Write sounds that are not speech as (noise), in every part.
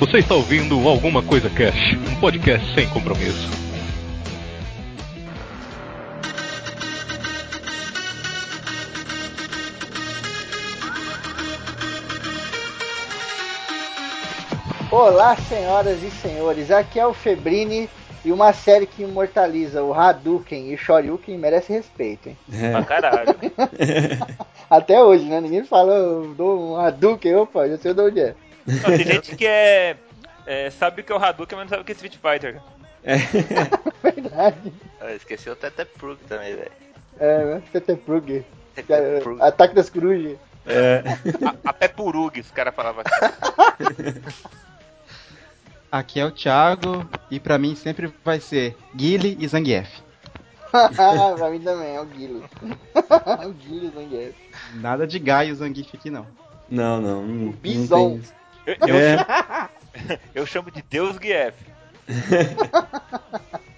Você está ouvindo Alguma Coisa Cash, um podcast sem compromisso. Olá, senhoras e senhores, aqui é o Febrini e uma série que imortaliza o Hadouken e o Shoryuken merece respeito, hein? Pra caralho. (laughs) Até hoje, né? Ninguém fala, eu dou um Hadouken, opa, já sei de onde é. Não, tem gente que é, é, Sabe o que é o Hadouken, mas não sabe o que é Street Fighter. (laughs) Verdade. Ah, esqueci o Tete Prug também, velho. É, né? Tete Prug. Tete Prug. Ataque das corujas. A, até Purug, os caras falavam aqui. (laughs) Aqui é o Thiago e pra mim sempre vai ser Guile e Zangief. (laughs) pra mim também, é o Guilo. o Guilo e o Zangief. Nada de Gaio e Zangief aqui não. Não, não. não não Bison. tem isso. Eu, eu É. chamo, (laughs) eu chamo de Deus Guief. (laughs)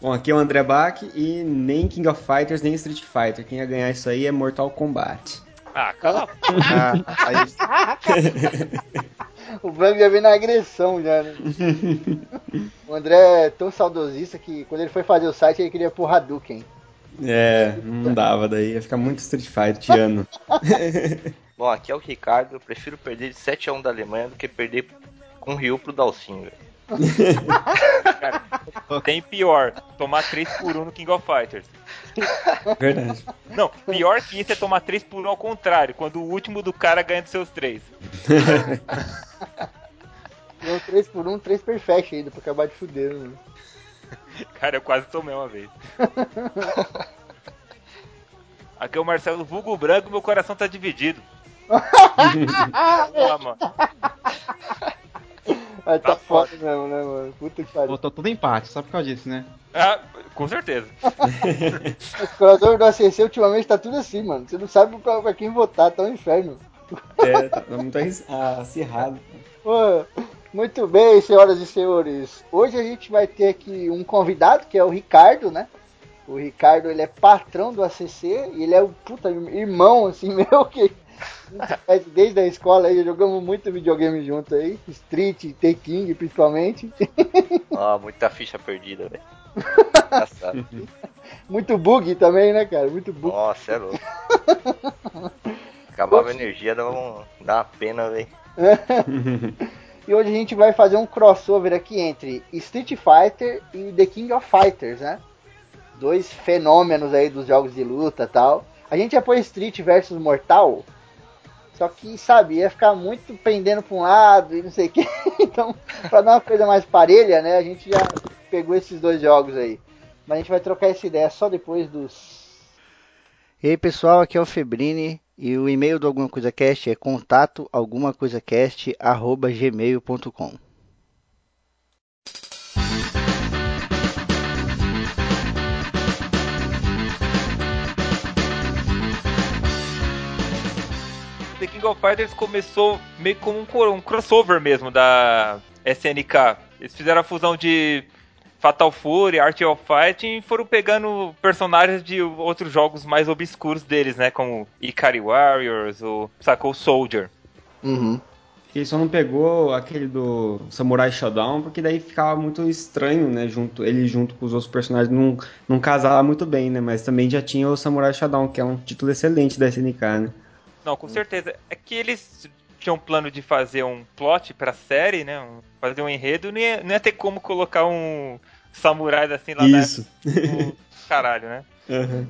Bom, aqui é o André Bach e nem King of Fighters, nem Street Fighter. Quem ia ganhar isso aí é Mortal Kombat. Ah, cala a Ah, aí, (laughs) O Branco já vem na agressão já, né? o André é tão saudosista que quando ele foi fazer o site ele queria pôr Hadouken. É, não dava daí. Ia ficar muito Street Fighter, Tiano. Bom, aqui é o Ricardo. Eu prefiro perder de 7 a 1 da Alemanha do que perder com o Rio pro Dalcinho, velho. Tem pior, tomar 3 por 1 no King of Fighters. Verdade. Não, pior que isso é tomar 3 por 1 ao contrário, quando o último do cara ganha dos seus 3. Deu 3 por 1, 3 perfect ainda pra acabar de fuder, né? Cara, eu quase tomei uma vez. (laughs) Aqui é o Marcelo Vulgo Branco, meu coração tá dividido. Ah, mano. Aí tá Tá foda mesmo, né, mano? Puta que pariu. botou tudo empate, só por causa disso, né? Ah, com certeza. O coração do ACC ultimamente tá tudo assim, mano. Você não sabe pra, pra quem votar, tá um inferno. É, tá muito arris- ah, acirrado. Pô, muito bem, senhoras e senhores. Hoje a gente vai ter aqui um convidado, que é o Ricardo, né? O Ricardo, ele é patrão do ACC e ele é o puta irmão, assim, (laughs) meu, que desde a escola aí, jogamos muito videogame junto aí. Street, T-King, principalmente. Ó, muita ficha perdida, velho. Engraçado. Muito bug também, né, cara? Muito bug. Nossa, é louco. Acabava a energia, dava, um, dava uma pena, velho. (laughs) E hoje a gente vai fazer um crossover aqui entre Street Fighter e The King of Fighters, né? Dois fenômenos aí dos jogos de luta e tal. A gente ia pôr Street versus Mortal, só que, sabe, ia ficar muito pendendo pra um lado e não sei o que. (laughs) Então, pra dar uma coisa mais parelha, né, a gente já pegou esses dois jogos aí. Mas a gente vai trocar essa ideia só depois dos... E aí, pessoal, aqui é o Febrini e o e-mail do Alguma Coisa Cast é contato algumacoisacast@gmail.com. King of Fighters começou meio como um, um crossover mesmo da SNK. Eles fizeram a fusão de Fatal Fury, Art of Fighting e foram pegando personagens de outros jogos mais obscuros deles, né? Como Ikari Warriors, o Sacou Soldier. Uhum. Ele só não pegou aquele do Samurai Shodown, porque daí ficava muito estranho, né? Junto, ele junto com os outros personagens não, não casava muito bem, né? Mas também já tinha o Samurai Shodown, que é um título excelente da SNK, né? Não, com certeza. É que eles tinham um plano de fazer um plot pra série, né? um- fazer um enredo, não ia, não ia ter como colocar um samurai assim lá Isso. dentro. Caralho, né? (laughs) Uhum.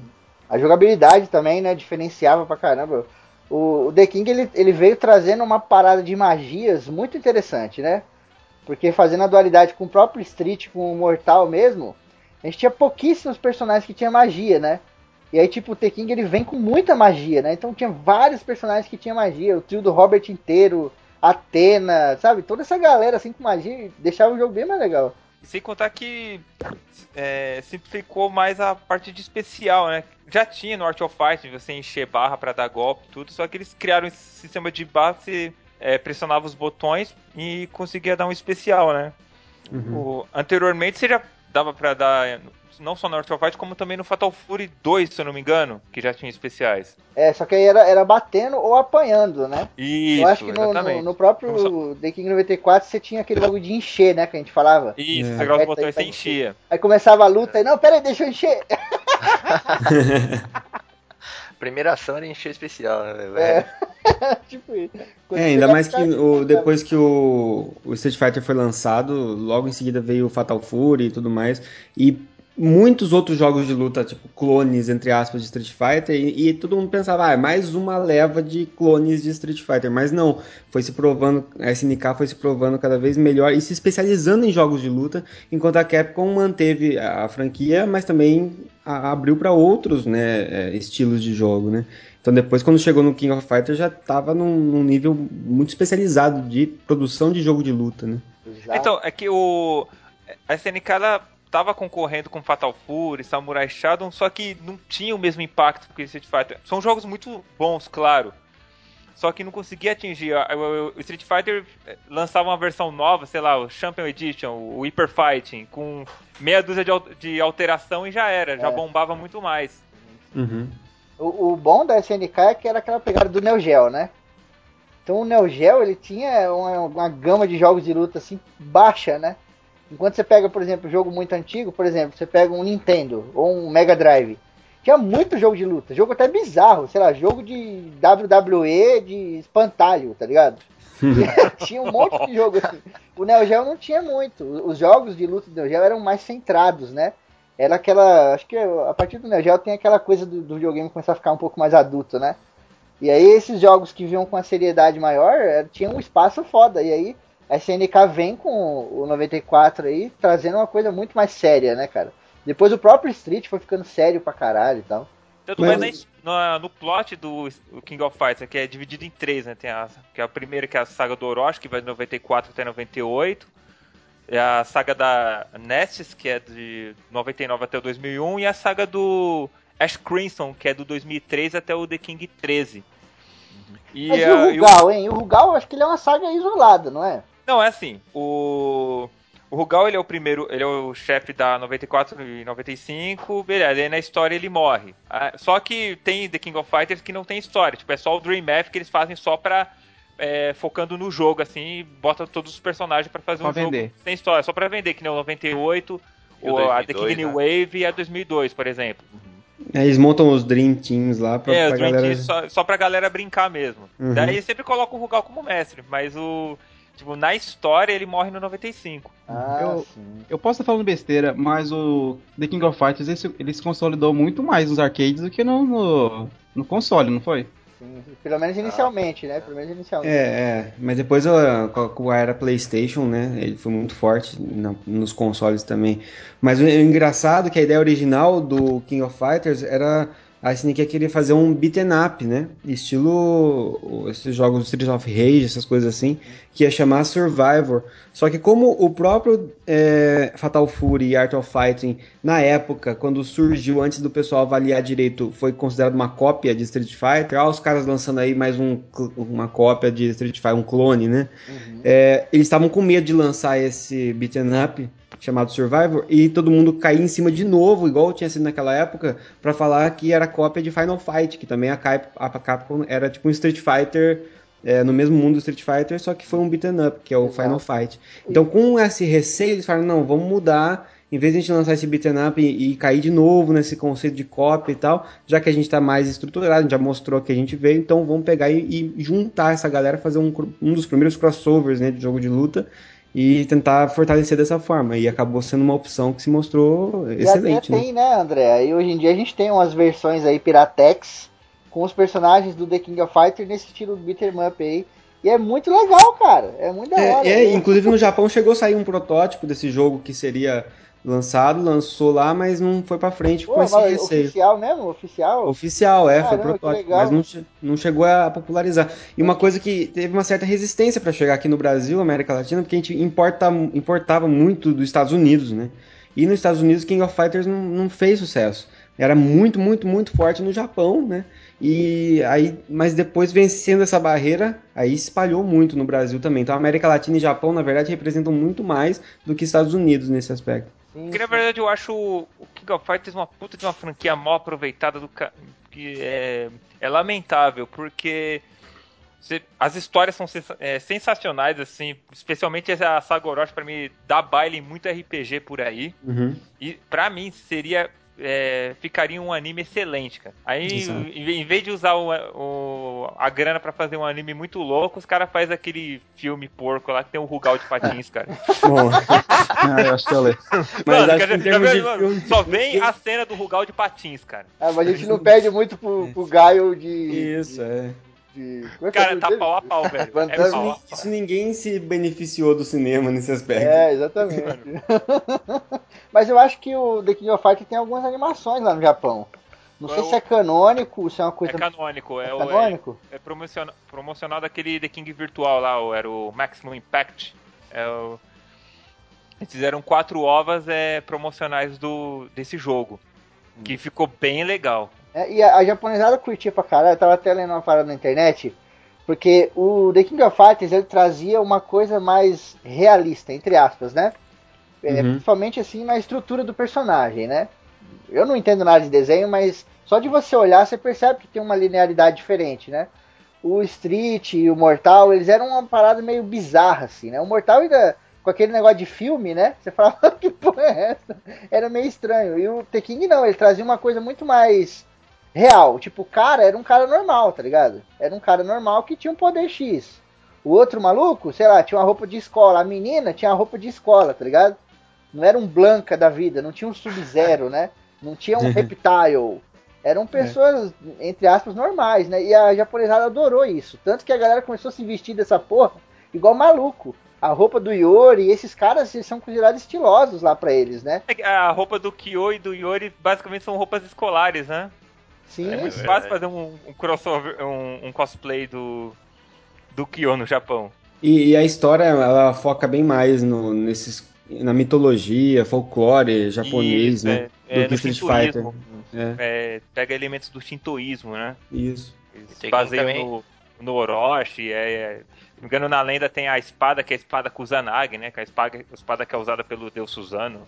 A jogabilidade também, né, diferenciava pra caramba. O, o The King ele, ele veio trazendo uma parada de magias muito interessante, né? Porque fazendo a dualidade com o próprio Street, com o Mortal mesmo, a gente tinha pouquíssimos personagens que tinham magia, né? E aí, tipo, o The King ele vem com muita magia, né? Então tinha vários personagens que tinham magia, o trio do Robert inteiro, Atena, sabe? Toda essa galera assim com magia deixava o jogo bem mais legal. Sem contar que é, simplificou mais a parte de especial, né? Já tinha no Art of Fight você encher barra pra dar golpe e tudo, só que eles criaram esse sistema de barra que você é, pressionava os botões e conseguia dar um especial, né? Uhum. O- anteriormente você já dava pra dar não só no Art of Fight, como também no Fatal Fury 2, se eu não me engano, que já tinha especiais. É, só que aí era, era batendo ou apanhando, né? Isso, Eu acho que no, no, no próprio Como The King 94 você tinha aquele bagulho de encher, né? Que a gente falava. Isso, É. você grava os botões você enchia. Aí começava a luta e, não, pera aí, deixa eu encher. (laughs) (laughs) Primeira ação era encher especial, né? velho? É. (laughs) tipo É, ainda mais que fica- o, depois que o, o Street Fighter foi lançado, logo em seguida veio o Fatal Fury e tudo mais. E muitos outros jogos de luta, tipo clones, entre aspas, de Street Fighter. E, e todo mundo pensava, ah, é mais uma leva de clones de Street Fighter. Mas não, foi se provando, a SNK foi se provando cada vez melhor e se especializando em jogos de luta, enquanto a Capcom manteve a, a franquia, mas também a- abriu para outros né, é, estilos de jogo, né? Então depois, quando chegou no King of Fighters, já estava num, num nível muito especializado de produção de jogo de luta, né? Já- Então, é que o. A SNK ela tava concorrendo com Fatal Fury, Samurai Shodown, só que não tinha o mesmo impacto que o Street Fighter. São jogos muito bons, claro. Só que não conseguia atingir. O Street Fighter eh, lançava uma versão nova, sei lá, o Champion Edition, o Hyper Fighting, com meia dúzia de alteração e já era, já É. bombava muito mais. Uhum. O, o bom da SNK é que era aquela pegada do Neo Geo, né? Então o Neo Geo ele tinha uma, uma gama de jogos de luta assim baixa, né? Enquanto você pega, por exemplo, um jogo muito antigo, por exemplo, você pega um Nintendo ou um Mega Drive, tinha muito jogo de luta, jogo até bizarro, sei lá, jogo de WWE de espantalho, tá ligado? (laughs) tinha um monte de jogo assim. O Neo Geo não tinha muito. Os jogos de luta do Neo Geo eram mais centrados, né? Era aquela. Acho que a partir do Neo Geo tem aquela coisa do, do videogame começar a ficar um pouco mais adulto, né? E aí esses jogos que vinham com a seriedade maior eh, tinham um espaço foda. E aí a SNK vem com o 94 aí, trazendo uma coisa muito mais séria, né, cara? Depois o próprio Street foi ficando sério pra caralho e tal. Tanto Mas- mais na- no plot do o King of Fighters, que é dividido em três, né? Tem a, que é a primeira, que é a saga do Orochi, que vai de 94 até 98. É a saga da Nestes, que é de 99 até o 2001. E a saga do Ash Crimson, que é do 2003 até o The King 13. E, Mas e o e o- Rugal, hein? O Rugal, acho que ele é uma saga isolada, não é? Não, é assim. O. O Rugal, ele é o primeiro, ele é o chefe da 94 e 95, beleza, aí na história ele morre. Ah, Só que tem The King of Fighters que não tem história, tipo, é só o Dream Math que eles fazem só pra, é, focando no jogo, assim, e bota todos os personagens pra fazer Pra um jogo vender. sem história, só pra vender, que nem o 98, E o o, a The 2002, King New né? Wave e a 2002, por exemplo. É, eles montam os Dream Teams lá pra, é, pra os Dream galera. Team só, só pra galera brincar mesmo. Uhum. Daí sempre coloca o Rugal como mestre, mas o... Tipo, na história ele morre no 95. Ah, Eu- sim. Eu posso estar falando besteira, mas o The King of Fighters ele, se- ele se consolidou muito mais nos arcades do que no, no, no console, não foi? Sim. Pelo menos inicialmente, né? Pelo menos inicialmente. É, é, mas depois a- com a era PlayStation, né? Ele foi muito forte na- nos consoles também. Mas o, o engraçado é que a ideia original do King of Fighters era a SNK queria fazer um beaten up, né? Estilo esses jogos Street of Rage, essas coisas assim, que ia chamar Survivor. Só que como o próprio é, Fatal Fury e Art of Fighting, na época, quando surgiu, antes do pessoal avaliar direito, foi considerado uma cópia de Street Fighter, ah, os caras lançando aí mais um, uma cópia de Street Fighter, um clone, né? É, eles estavam com medo de lançar esse beaten up chamado Survivor e todo mundo cair em cima de novo, igual tinha sido naquela época, pra falar que era cópia de Final Fight, que também a Cap- a Capcom era tipo um Street Fighter é, no mesmo mundo do Street Fighter, só que foi um beaten up, que é o Exato. Final Fight. Então, com esse receio, eles falaram: não, vamos mudar. Em vez de a gente lançar esse beaten up e, e cair de novo nesse conceito de cópia e tal, já que a gente está mais estruturado, a gente já mostrou que a gente veio, então vamos pegar e, e juntar essa galera, fazer um, um dos primeiros crossovers né, de jogo de luta e tentar fortalecer dessa forma. E acabou sendo uma opção que se mostrou E excelente. até Né? tem, né, André? Aí hoje em dia a gente tem umas versões aí Piratex com os personagens do The King of Fighters nesse estilo do beat'em up aí. E é muito legal, cara. É muito da hora. É, é, inclusive no Japão chegou a sair um protótipo desse jogo que seria lançado, lançou lá, mas não foi pra frente Pô, com esse receio. oficial mesmo? Oficial? Oficial, é, Caramba, foi protótipo, mas não, não chegou a popularizar. E uma coisa que teve uma certa resistência para chegar aqui no Brasil, América Latina, porque a gente importa, importava muito dos Estados Unidos, né? E nos Estados Unidos King of Fighters não, não fez sucesso. Era muito, muito, muito forte no Japão, né? E aí, mas depois vencendo essa barreira, aí espalhou muito no Brasil também. Então, a América Latina e Japão, na verdade, representam muito mais do que Estados Unidos nesse aspecto. Sim, Porque na verdade eu acho o o King of Fighters uma puta de uma franquia mal aproveitada do ca... que é, é lamentável, porque as histórias são é, sensacionais, assim, especialmente a Saga Orochi pra mim dá baile em muito RPG por aí. Uhum. E pra mim seria. É, ficaria um anime excelente, cara. Aí, Exato. em ve- em vez de usar o, o- a grana pra fazer um anime muito louco, os caras fazem aquele filme porco lá que tem o Rugal de Patins, cara. (laughs) Ah, eu acho que eu leio. mas Mano, acho que já mano. Só vem a cena do Rugal de Patins, cara. Ah, mas a gente não perde muito pro, pro Gaio de. Isso, é. De como é que é o Cara, tá dele? pau a pau, velho. Van É pau a pau. Isso ninguém se beneficiou do cinema nesse aspecto. É, exatamente. (laughs) Mas eu acho que o The King of Fighters tem algumas animações lá no Japão. Não sei Qual- se é canônico, se é uma coisa. É canônico, é, o, é, canônico? é promocional, promocional daquele The King virtual lá, o- era o Maximum Impact. É o- Eles fizeram quatro ovas é, promocionais do, desse jogo. Que ficou bem legal. É, e a, a japonesada curtia pra caralho, eu tava até lendo uma parada na internet, porque o The King of Fighters ele trazia uma coisa mais realista, entre aspas, né? É, Uhum. Principalmente assim na estrutura do personagem, né? Eu não entendo nada de desenho, mas só de você olhar você percebe que tem uma linearidade diferente, né? O Street e o Mortal, eles eram uma parada meio bizarra, assim, né? O Mortal ainda, com aquele negócio de filme, né? Você (laughs) falava, que porra é essa? Era meio estranho. E o The King não, ele trazia uma coisa muito mais real. Tipo, o cara era um cara normal, tá ligado? Era um cara normal que tinha um poder X. O outro maluco, sei lá, tinha uma roupa de escola. A menina tinha uma roupa de escola, tá ligado? Não era um Blanca da vida, não tinha um Sub-Zero, né? Não tinha um (laughs) Reptile. Eram pessoas, entre aspas, normais, né? E a japonesada adorou isso. Tanto que a galera começou a se vestir dessa porra igual maluco. A roupa do Yori, esses caras eles são considerados estilosos lá pra eles, né? É A roupa do Kyo e do Yori basicamente são roupas escolares, né? Sim, É muito verdade. fácil fazer um, um crossover, um, um cosplay do, do Kyo no Japão. E, e a história, ela foca bem mais no, nesses, na mitologia, folclore japonês, Isso, né? é, é, do no Street Fighter. shintoísmo. É, É, pega elementos do shintoísmo, né? isso. Também- no, no Orochi, é, é, se não me engano, na lenda tem a espada, que é a espada Kusanagi, né? Que é a espada, a espada que é usada pelo deus Suzano.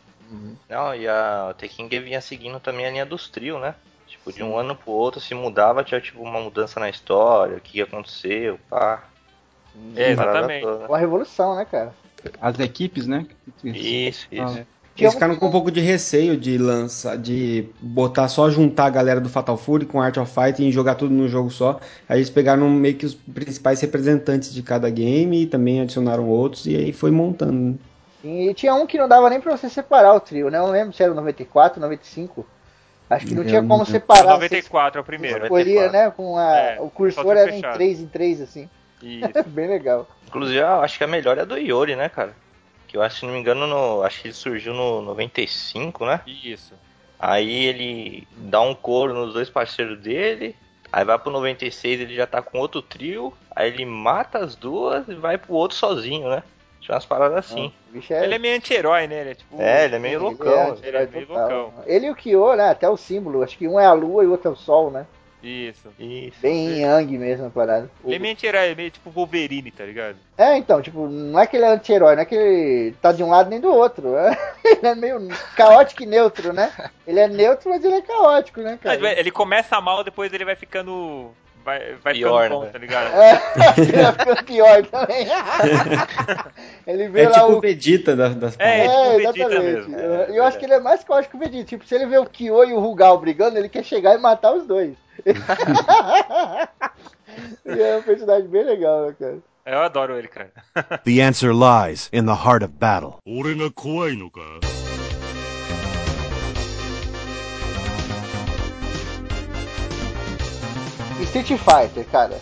Não, e a King vinha seguindo também a linha dos trio, né? Tipo, de um ano pro outro se mudava, tinha tipo uma mudança na história, o que aconteceu, pá. É, exatamente. toda. uma revolução, né, cara? As equipes, né? Isso, isso. Ah. Eles ficaram com um pouco de receio de lançar, de botar só juntar a galera do Fatal Fury com Art of Fighting e jogar tudo num jogo só. Aí eles pegaram meio que os principais representantes de cada game e também adicionaram outros e aí foi montando. né? E tinha um que não dava nem pra você separar o trio, né? Eu não lembro se era o 94, 95. Acho que não tinha como separar. Você 94 é o primeiro. escolhia, né? Com a, É, o cursor era em fechado. 3 em 3, assim. Isso. (laughs) Bem legal. Inclusive, eu acho que a melhor é a do Iori, né, cara? Que eu acho, se não me engano, no, acho que ele surgiu no 95, né? Isso. Aí ele dá um couro nos dois parceiros dele. Aí vai pro 96, ele já tá com outro trio. Aí ele mata as duas e vai pro outro sozinho, né? Tinha umas paradas assim. O bicho é. Ele é meio anti-herói, né? Ele é tipo. É, ele é meio ele loucão. é Ele é meio total. loucão. Ele e o Kyo, né? Até o símbolo. Acho que um é a lua e o outro é o sol, né? Isso. Isso. Bem yang mesmo a parada. Ele é meio anti-herói, é meio tipo Wolverine, tá ligado? É, então, tipo, não é que ele é anti-herói, não é que ele tá de um lado nem do outro. é. (laughs) Ele é meio caótico e neutro, né? Ele é neutro, mas ele é caótico, né, Mas, cara? ele começa mal, depois ele vai ficando Vai, vai Pior, ficando bom, né? tá ligado? É, (laughs) ele vai ficando pior também. (laughs) ele vê É lá tipo o o. Vegeta das, das É, paradas. tipo o É, Vegeta exatamente. mesmo. Eu- eu acho que ele é mais caótico que o Vegeta. Tipo, se ele vê o Kyo e o Rugal brigando, ele quer chegar e matar os dois. (laughs) e é um personagem bem legal, né, cara? Eu adoro ele, cara. The answer lies in the heart of battle. 俺が怖いのか Street Fighter, cara.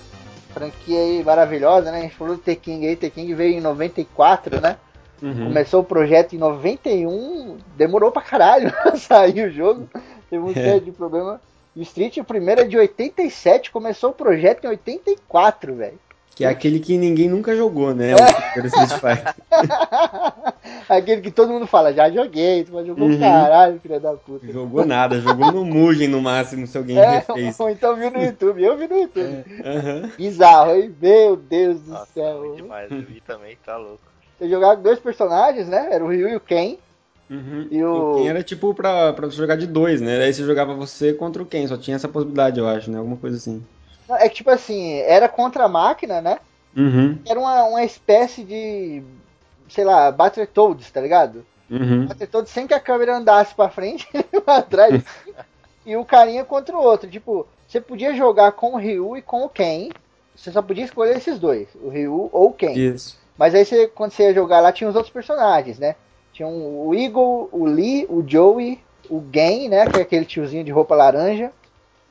Franquia aí maravilhosa, né? A gente falou do Tekken aí. Tekken veio em 94, né? Uhum. Começou o projeto em 91. Demorou pra caralho (laughs) sair o jogo. Teve um série de problema. E Street, o primeiro é de 87. Começou o projeto em 84, velho. Que é aquele que ninguém nunca jogou, né? O primeiro Street Fighter. (laughs) Aquele que todo mundo fala, já joguei, tu mas jogou Uhum. caralho, filha da puta. Jogou nada, jogou no Mugen no máximo, se alguém É, refez. ou então viu no YouTube, eu vi no YouTube. Aham. Bizarro, hein? Meu Deus do Nossa, céu. ruim demais. Eu vi também, tá louco. Você jogava com dois personagens, né? Era o Ryu e o Ken. Uhum. E o- Ken era tipo pra, pra você jogar de dois, né? Aí você jogava você contra o Ken, só tinha essa possibilidade, eu acho, né? Alguma coisa assim. É que, tipo assim, era contra a máquina, né? Uhum. Era uma, uma espécie de, sei lá, Battletoads, tá ligado? Uhum. Battletoads sem que a câmera andasse pra frente (laughs) e pra trás. assim, e o carinha contra o outro. Tipo, você podia jogar com o Ryu e com o Ken. Você só podia escolher esses dois, o Ryu ou o Ken. Isso. Mas aí você, quando você ia jogar lá, tinha os outros personagens, né? Tinha um- o Eagle, o Lee, o Joey, o Gen, né? Que é aquele tiozinho de roupa laranja.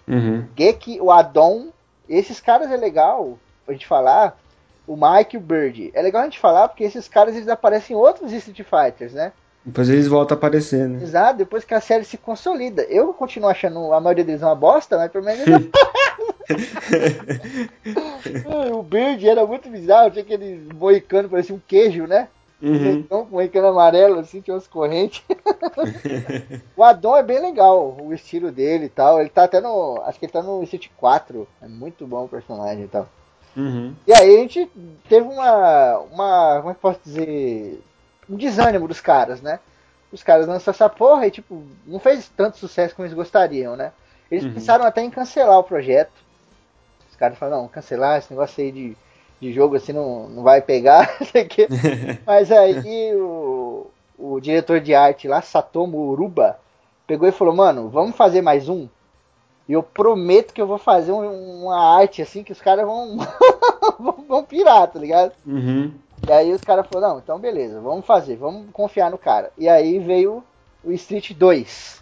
Uhum. Geki, o Adon. Esses caras é legal a gente falar. O Mike e o Bird. É legal a gente falar porque esses caras eles aparecem em outros Street Fighters, né? Depois eles voltam a aparecer, né? Exato, depois que a série se consolida. Eu continuo achando a maioria deles uma bosta, mas pelo menos. eles- (laughs) (laughs) o Bird era muito bizarro, tinha aquele moicano, parecia um queijo, né? Uhum. Então, com moicano amarelo, assim, tinha umas correntes. (laughs) o Adon é bem legal, o estilo dele e tal. Ele tá até no. Acho que ele tá no Street 4. É muito bom o personagem e tal. Uhum. E aí a gente teve uma. uma como é que posso dizer? Um desânimo dos caras, né? Os caras lançaram essa porra e, tipo, não fez tanto sucesso como eles gostariam, né? Eles Uhum. pensaram até em cancelar o projeto. Os caras falaram, não, cancelar esse negócio aí de, de jogo assim não, não vai pegar. (laughs) (laughs) Mas aí o, o diretor de arte lá, Satomu Uruba, pegou e falou, mano, vamos fazer mais um? E eu prometo que eu vou fazer um- uma arte assim que os caras vão, (laughs) vão, vão pirar, tá ligado? Uhum. E aí os caras falaram, não, então beleza, vamos fazer, vamos confiar no cara. E aí veio o Street 2.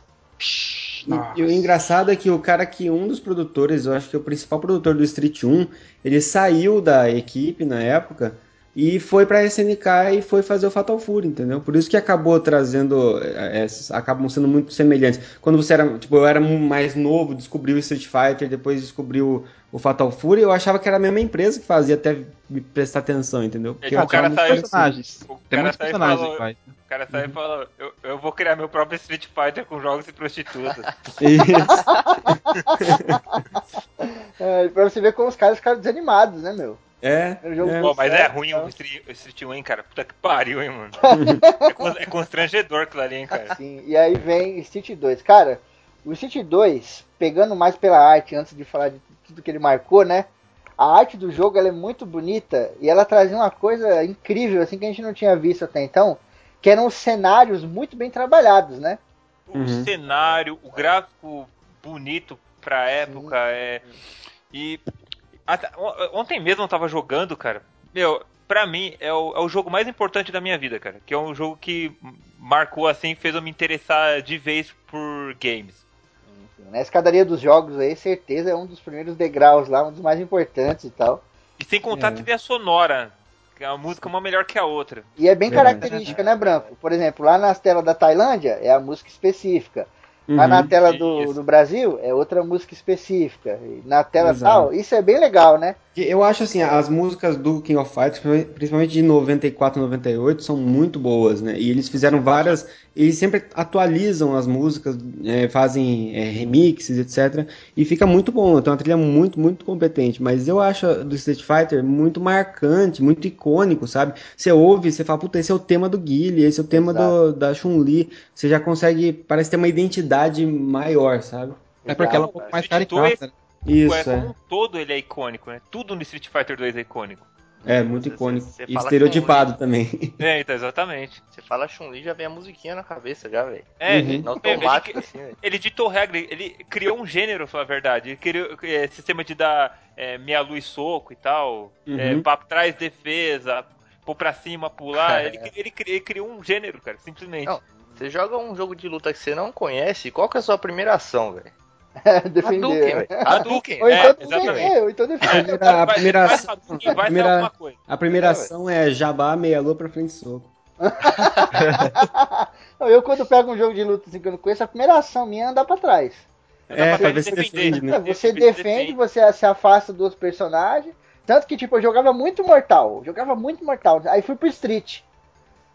E, e o engraçado é que o cara que um dos produtores, eu acho que é o principal produtor do Street 1, ele saiu da equipe na época e foi pra SNK e foi fazer o Fatal Fury, entendeu? Por isso que acabou trazendo, é, é, acabam sendo muito semelhantes. Quando você era, tipo, eu era mais novo, descobriu o Street Fighter, depois descobriu o Fatal Fury, eu achava que era a mesma empresa que fazia até me prestar atenção, entendeu? Porque É, eu o cara tá aí- personagens. O Tem cara muitos sai e personagens fala- iguais. O cara sai e fala, eu, eu vou criar meu próprio Street Fighter com jogos e prostitutas. (laughs) (laughs) É, pra você ver como os caras ficaram desanimados, né, meu? É, jogo é. Pô, mas é ruim tá? o Street, o Street 1, hein, cara? Puta que pariu, hein, mano. (laughs) é, é constrangedor aquilo ali, hein, cara. Sim, e aí vem Street 2. Cara, o Street 2, pegando mais pela arte, antes de falar de tudo que ele marcou, né? A arte do jogo ela é muito bonita e ela trazia uma coisa incrível, assim, que a gente não tinha visto até então, que eram os cenários muito bem trabalhados, né? O Uhum. cenário, o gráfico bonito pra época, é. E. até- on- ontem mesmo eu tava jogando, cara. Meu, pra mim é o, é o jogo mais importante da minha vida, cara. Que é um jogo que marcou assim, fez eu me interessar de vez por games. Na escadaria dos jogos aí, certeza é um dos primeiros degraus lá, um dos mais importantes e tal. E sem contar a É. trilha sonora. Que a música é uma melhor que a outra. E é bem Verdade. característica, né, Branco? Por exemplo, lá nas telas da Tailândia é a música específica. Lá na Uhum. tela do, Isso. do Brasil é outra música específica. Na tela Exato. tal, isso é bem legal, né? Eu acho assim, as músicas do King of Fighters, principalmente de 94 e 98, são muito boas, né? E eles fizeram várias. Eles sempre atualizam as músicas, é, fazem é, remixes, etc. E fica muito bom. Então, uma trilha muito, muito competente. Mas eu acho do Street Fighter muito marcante, muito icônico, sabe? Você ouve, você fala, puta, esse é o tema do Guile, esse é o tema do, da Chun-Li. Você já consegue, parece ter uma identidade maior, sabe? É porque ela é um pouco cara. mais caricata. né? Isso, é, como é. um todo ele é icônico, né? Tudo no Street Fighter 2 é icônico. É, muito icônico. você E estereotipado também. É, então, exatamente. Você fala Chun-Li, já vem a musiquinha na cabeça, já, velho. É, Uhum. ele- automático, ele, assim, ele ditou regra, ele criou um gênero, pra falar a verdade. Ele criou é, sistema de dar é, meia luz soco e tal, Uhum. é, pra trás defesa, pôr pra cima, pular. (laughs) ele, ele, cri- ele criou um gênero, cara, simplesmente. Não. Você joga um jogo de luta que você não conhece, qual que é a sua primeira ação, velho? (laughs) Defender. Hadouken, velho. Hadouken. Ou então É, defender, exatamente. ou então defender. A primeira a primeira- alguma coisa. A primeira É, ação é jabá, meia lua pra frente soco. (laughs) Não, eu quando pego um jogo de luta assim que eu não conheço, a primeira ação minha é andar pra trás. É, pra pra ver se defender. defende, né? É, você Defende. defende, você se afasta do outro personagem. Tanto que, tipo, eu jogava muito Mortal. Jogava muito Mortal. Aí fui pro Street.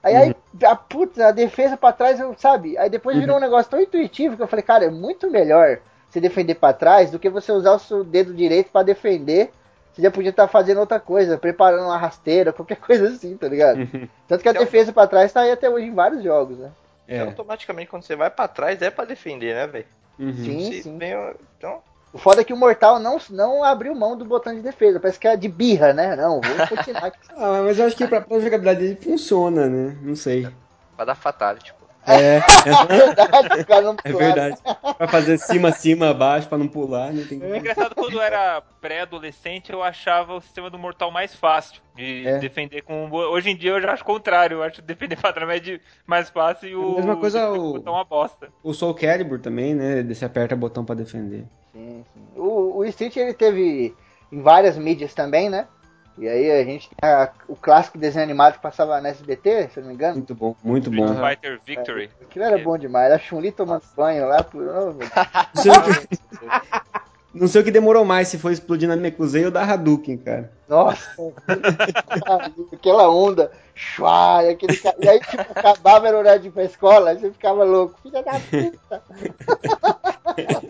Aí, aí a puta, a defesa pra trás, eu, sabe? Aí depois virou um negócio tão intuitivo que eu falei, cara, é muito melhor você defender pra trás do que você usar o seu dedo direito pra defender. Você já podia estar fazendo outra coisa, preparando uma rasteira, (laughs) qualquer coisa assim, tá ligado? Tanto que a Então- defesa pra trás tá aí até hoje em vários jogos, né? É. Automaticamente, quando você vai pra trás, é pra defender, né, velho? Uhum. Sim, Se sim. vem Então, O foda é que o Mortal não, não abriu mão do botão de defesa. Parece que é de birra, né? Não, vou continuar aqui. (laughs) Ah, mas eu acho que pra, pra jogabilidade ele funciona, né? Não sei. pra dar fatality. É, verdade, os caras não é verdade. Pra fazer cima, cima, baixo, pra não pular, né? Tem É engraçado, quando eu era pré-adolescente, eu achava o sistema do Mortal mais fácil de É. defender com. Hoje em dia eu já acho o contrário. Eu acho defender pra trás mais de- mais fácil e o. A mesma coisa o- botão é uma bosta. O Soul Calibur também, né? Você aperta botão pra defender. Sim, sim. O, o Street ele teve em várias mídias também, né? E aí a gente tem a- o clássico desenho animado que passava na SBT, se eu não me engano. Muito bom, muito Street bom. Fighter Victory. Aquilo era bom demais. A Chun-Li tomando banho lá por. oh. Não sei, o que... não sei o que demorou mais, se foi explodir na Mekuzei ou da Hadouken, cara. Nossa! (laughs) aquela onda. Chua, e, aquele, e aí, tipo, acabava era horário de ir pra escola, aí você ficava louco. Filha da puta!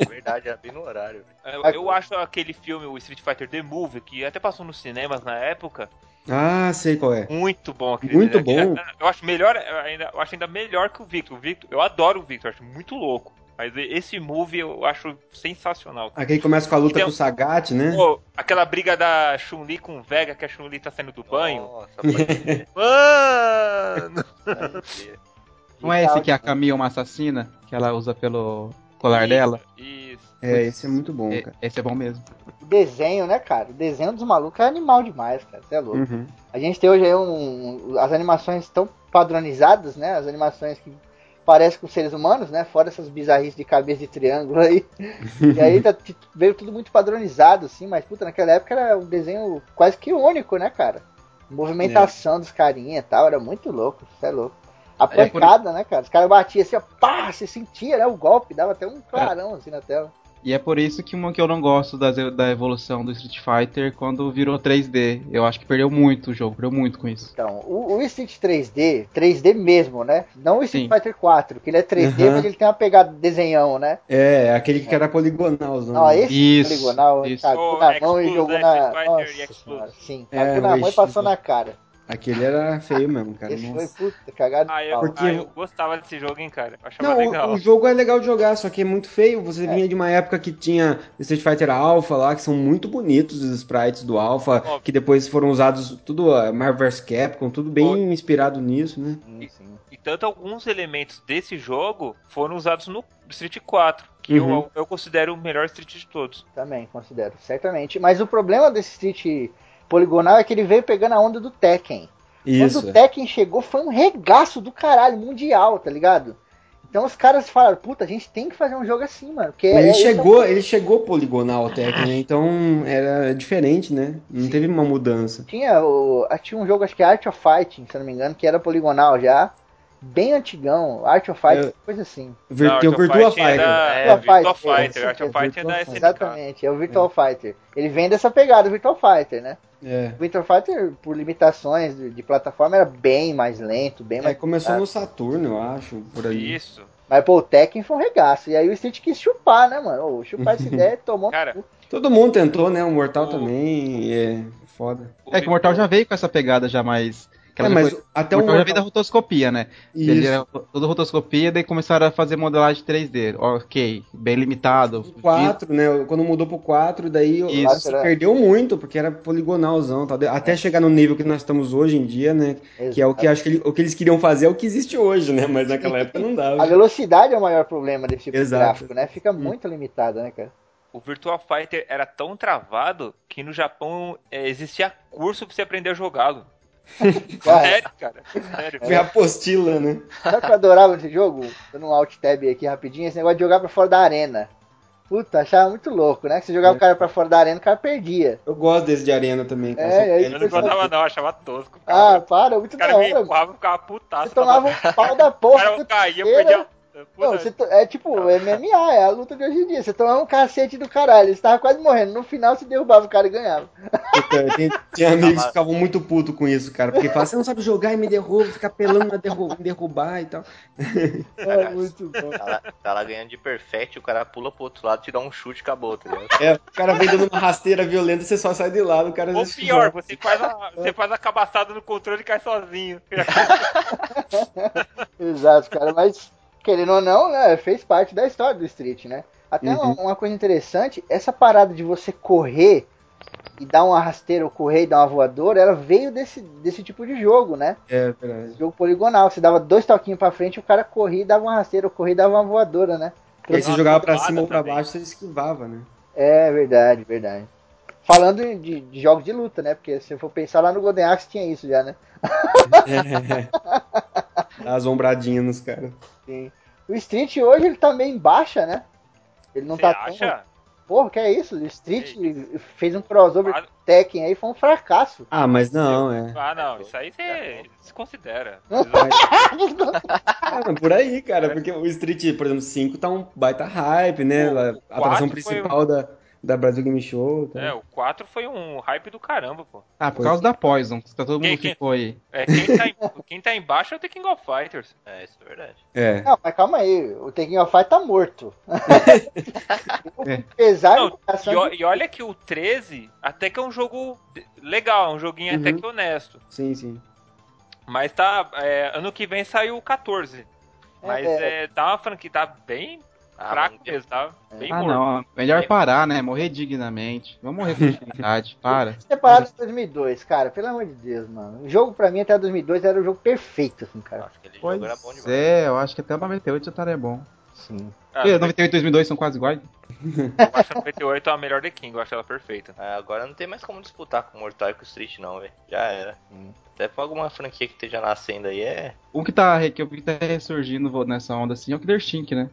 Verdade, era bem no horário. Eu, eu acho aquele filme, o Street Fighter The Movie, que até passou nos cinemas na época, Ah, sei qual é. muito bom aquele Muito desenho. bom. Eu acho melhor, eu ainda, eu acho ainda melhor que o Victor. O Victor, eu adoro o Victor, eu acho muito louco. Mas esse movie eu acho sensacional. Que começa com a luta Então- com o Sagat, né? Pô, aquela briga da Chun-Li com o Vega, que a Chun-Li tá saindo do banho. Nossa. (laughs) Mano! Não é esse que a Camille é uma assassina? Que ela usa pelo colar dela? Isso. É, esse é muito bom, É, cara. esse é bom mesmo. O desenho, né, cara? O desenho dos malucos é animal demais, cara. Você é louco. Uhum. A gente tem hoje aí um, as animações tão padronizadas, né? As animações que parecem com seres humanos, né? Fora essas bizarrices de cabeça de triângulo aí. e aí tá- veio tudo muito padronizado, assim, mas puta, naquela época era um desenho quase que único, né, cara? Movimentação dos carinha e tal, era muito louco, você é louco. A É por- pancada, né, cara? Os caras batiam assim, ó, pá, você sentia, né, o golpe, dava até um clarão assim na tela. E é por isso que uma que eu não gosto das- da evolução do Street Fighter quando virou 3D. Eu acho que perdeu muito o jogo, perdeu muito com isso. Então, o, o Street 3D, 3D mesmo, né? Não o Street Sim. Fighter 4, que ele é 3D, Uhum. mas ele tem uma pegada de desenhão, né? É, aquele que era poligonalzão. Não, esse Isso, poligonal, isso. cagou O na mão e jogou na. Nossa X-Plus. senhora, sim, É, cagou na mão e passou na cara. Aquele era feio mesmo, cara. Esse Nossa. foi puta, cagado Ah, de eu. Porque- ah, eu gostava desse jogo, hein, cara. Eu achava Não, legal. o, o jogo é legal de jogar, só que é muito feio. Você vinha de uma época que tinha Street Fighter Alpha lá, que são muito bonitos os sprites do Alpha, Ó. que depois foram usados tudo Marvel vs Capcom, tudo bem Ó. inspirado nisso, né? Sim, sim. E tanto alguns elementos desse jogo foram usados no Street 4, que Uhum. eu, eu considero o melhor Street de todos. Também, considero, certamente. Mas o problema desse Street poligonal é que ele veio pegando a onda do Tekken. Isso. Quando o Tekken chegou, foi um regaço do caralho, mundial, tá ligado? Então os caras falaram, puta, a gente tem que fazer um jogo assim, mano. Porque Mas é- ele é chegou, ele chegou poligonal até, né? Então era diferente, né? Não Sim. teve uma mudança. Tinha, o, tinha um jogo, acho que Art of Fighting, se não me engano, que era poligonal já. Bem antigão, Art of Fighting, É. coisa assim. Vir- Não, tem o Art of Virtua é Fighter. É, É, Virtua Fighter, Fighter. é, Art of é, Fighting é da Virtua SNK. Exatamente, é o Virtual Fighter. Ele vem dessa pegada, o Virtual Fighter, né? É. O Virtual Fighter, por limitações de, de plataforma, era bem mais lento, bem É, mais. começou complicado. no Saturno, eu acho, por aí. Isso. Mas, pô, o Tekken foi um regaço. E aí o Street quis chupar, né, mano? Ô, chupar essa (laughs) ideia tomou. Cara. Todo mundo tentou, né? O Mortal O- também, é foda. É que o Mortal já veio com essa pegada já mais. Que É, mas foi- até o veio da rotoscopia, né? Ele Isso. era toda rotoscopia, daí começaram a fazer modelagem 3D. Ok, bem limitado. O 4, né? Quando mudou pro 4, daí o- Isso. se perdeu muito, porque era poligonalzão, tal. até chegar no nível que nós estamos hoje em dia, né? Que é o que acho que ele- o que eles queriam fazer é o que existe hoje, né? Mas naquela época não A dava. velocidade é o maior problema desse tipo Exato. de gráfico, né? Fica muito limitada, né, cara? O Virtua Fighter era tão travado que no Japão é, existia curso pra você aprender a jogá-lo. (laughs) Cara, Sério, cara. Sério. Foi a apostila, né? sabe o que eu adorava nesse jogo? Dando um alt tab aqui rapidinho, esse negócio de jogar pra fora da arena. Puta, achava muito louco, né? Que você jogava o cara pra fora da arena, o cara perdia. Eu gosto desse de arena também. cara. É, aí Eu não gostava não, eu achava tosco. Ah, Cara. para, muito o da cara me hora. empurrava e ficava putaço. Você tomava um pau da (laughs) O porra. cara puta caía, perdia, Não, você to- é tipo MMA, é a luta de hoje em dia. Você toma um cacete do caralho, você tava quase morrendo. No final você derrubava o cara e ganhava. Tinha amigos que ficavam muito putos com isso, cara. Porque falavam, você não sabe jogar e me derruba, fica apelando pra derru- me derrubar e tal. (laughs) É muito bom. Tá lá, tá lá ganhando de perfect, o cara pula pro outro lado, te dá um chute e acabou, tá ligado? É, o cara vem dando uma rasteira violenta, você só sai de lado, o cara Ou pior, joga. você faz, a, você faz a cabaçada no controle e cai sozinho. (laughs) (laughs) Exato, cara, mas querendo ou não, né, fez parte da história do Street, né? Até Uhum. uma, uma coisa interessante, essa parada de você correr e dar uma rasteira ou correr e dar uma voadora, ela veio desse, desse tipo de jogo, né? É, verdade. Jogo poligonal, você dava dois toquinhos pra frente, o cara corria e dava uma rasteira, ou corria e dava uma voadora, né? E aí você jogava pra cima ou pra baixo, você esquivava, né? É verdade, verdade. Falando de, de jogos de luta, né? Porque se eu for pensar lá no Golden Axe tinha isso já, né? (laughs) Dá as ombradinhas nos caras. Sim. O Street hoje ele tá meio em baixa, né? Ele não Você tá tão. acha? Porra, que é isso? O Street fez um crossover Ah, Tekken aí, foi um fracasso. Ah, mas não, é. Ah, não, isso aí você desconsidera. (laughs) Ah, não, por aí, cara, porque o Street, por exemplo, 5 tá um baita hype, né? O A atração principal da, da Brasil Game Show. Tá? É, o 4 foi um hype do caramba, pô. Ah, por causa da Poison, que tá todo mundo Quem- quem- ficou aí. (laughs) É, quem, tá em, quem tá embaixo é o The King of Fighters. É, isso é verdade. É. Não, mas calma aí, o Tekken of Fight tá morto. É. (laughs) (laughs) Apesar Não, E, o- de- e olha que o 13 até que é um jogo legal, um joguinho até Uhum. que honesto. Sim, sim. Mas tá. é, ano que vem saiu o 14. Mas É, é, tá uma franquia, tá bem Ah, fraco mano, mesmo, tá bem Ah, morto. não. Melhor parar, né? Morrer dignamente. Vamos morrer com dignidade. (laughs) Para. Separado em 2002, cara, pelo amor de Deus, mano. O jogo pra mim até 2002 era o jogo perfeito, assim, cara. Acho que aquele Pois jogo era bom demais. é, eu acho que até o 98 já estaria bom. Sim. Ah, E 98 e 2002 são quase iguais. (laughs) eu acho a 98 a melhor The King, eu acho ela perfeita. É, agora não tem mais como disputar com o Mortal e com o Street, não, velho. Já era. Hum. Até pra alguma franquia que esteja nascendo aí é. O que tá, que, o que tá ressurgindo nessa onda assim é o Killer Instinct, né?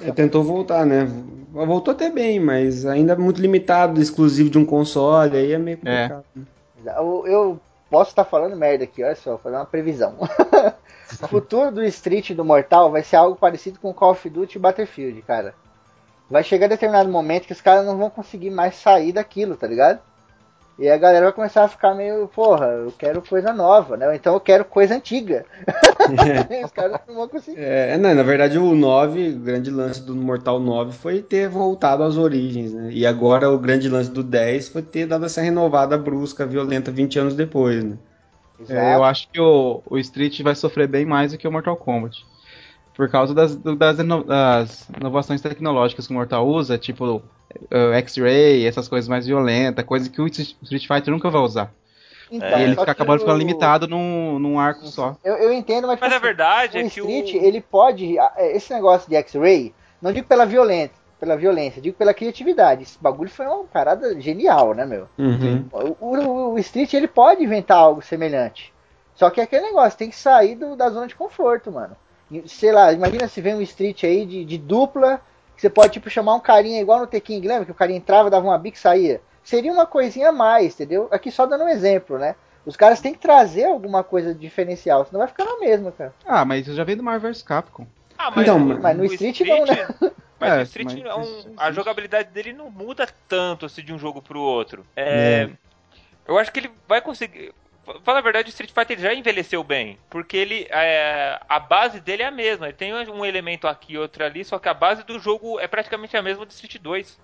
É, tentou voltar, né? Voltou até bem, mas ainda muito limitado, exclusivo de um console, aí é meio complicado. né? Eu, eu posso estar falando merda aqui, olha só, vou fazer uma previsão. (laughs) o futuro do Street do Mortal vai ser algo parecido com Call of Duty e Battlefield, cara. Vai chegar determinado momento que os caras não vão conseguir mais sair daquilo, tá ligado? E a galera vai começar a ficar meio, porra, eu quero coisa nova, né? Ou então eu quero coisa antiga. (laughs) os caras não vão conseguir. É, não, na verdade o 9, o grande lance do Mortal 9 foi ter voltado às origens, né? E agora o grande lance do 10 foi ter dado essa renovada brusca, violenta 20 anos depois, né? É, eu acho que o, o Street vai sofrer bem mais do que o Mortal Kombat. Por causa das, das, ino- das inovações tecnológicas que o Mortal usa, tipo uh, X-Ray, essas coisas mais violentas, coisa que o Street Fighter nunca vai usar. Então, e ele fica acabando o- ficando limitado num, num arco só. Eu, eu entendo, mas, Mas a assim, verdade o é que o. Street, ele pode. é, Esse negócio de X-Ray, não digo pela violência, pela violência, digo pela criatividade. Esse bagulho foi uma parada genial, né, meu? Uhum. O, o- o Street ele pode inventar algo semelhante. Só que é aquele negócio, tem que sair do- da zona de conforto, mano. Sei lá, imagina se vem um Street aí de, de dupla, que você pode tipo chamar um carinha igual no Tekken, lembra que o carinha entrava, dava uma bica e saía. Seria uma coisinha a mais, entendeu? Aqui só dando um exemplo, né? Os caras têm que trazer alguma coisa diferencial, senão vai ficar na mesma, cara. Ah, mas isso já veio do Marvel vs Capcom. Ah, mas, Então, o- mas no o Street não, né? (laughs) Mas É, o Street, mas é um- a jogabilidade dele não muda tanto assim, de um jogo pro outro. É, Eu acho que ele vai conseguir. Fala a verdade, o Street Fighter já envelheceu bem. Porque ele. é, a base dele é a mesma. Ele tem um elemento aqui e outro ali, só que a base do jogo é praticamente a mesma do Street 2.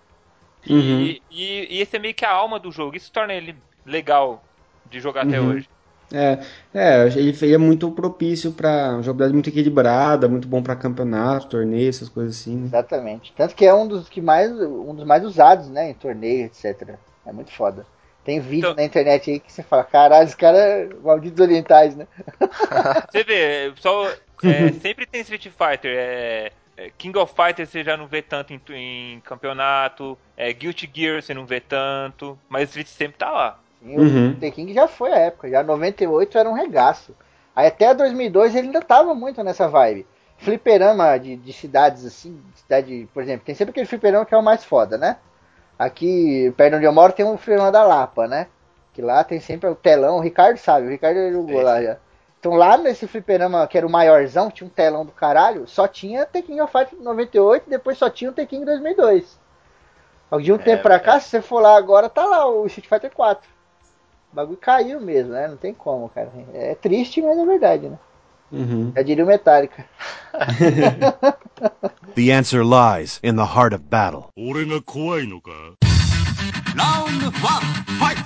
Uhum. E, e- e esse é meio que a alma do jogo. Isso torna ele legal de jogar até Uhum. hoje. É, é, ele é muito propício pra jogabilidade muito equilibrada, muito bom pra campeonato, torneio, essas coisas assim. né? Exatamente. Tanto que é um dos que mais um dos mais usados, né, em torneio, etc. É muito foda. Tem vídeo Então- na internet aí que você fala, caralho, os caras malditos orientais, né? (laughs) Você vê, só, é, sempre tem Street Fighter. É, é, King of Fighters você já não vê tanto em, em campeonato. É, Guilty Gear você não vê tanto. Mas Street sempre tá lá. Sim, Uhum. O The King já foi a época, já 98 era um regaço. Aí até 2002 ele ainda tava muito nessa vibe. Fliperama de, de cidades assim, cidade, por exemplo, tem sempre aquele fliperama que é o mais foda, né? Aqui, perto onde eu moro, tem um fliperama da Lapa, né? Que lá tem sempre o telão, o Ricardo sabe, o Ricardo jogou lá já. Então lá nesse fliperama, que era o maiorzão, tinha um telão do caralho, só tinha Tekken of Fight 98 e depois só tinha o Tekken 2002. De um tempo pra cá, se você for lá agora, tá lá o Street Fighter 4. O bagulho caiu mesmo, né? Não tem como, cara. É triste, mas é verdade, né? Uhum. Já diria o Metallica. (laughs) the answer lies in the heart of battle. Round one, fight!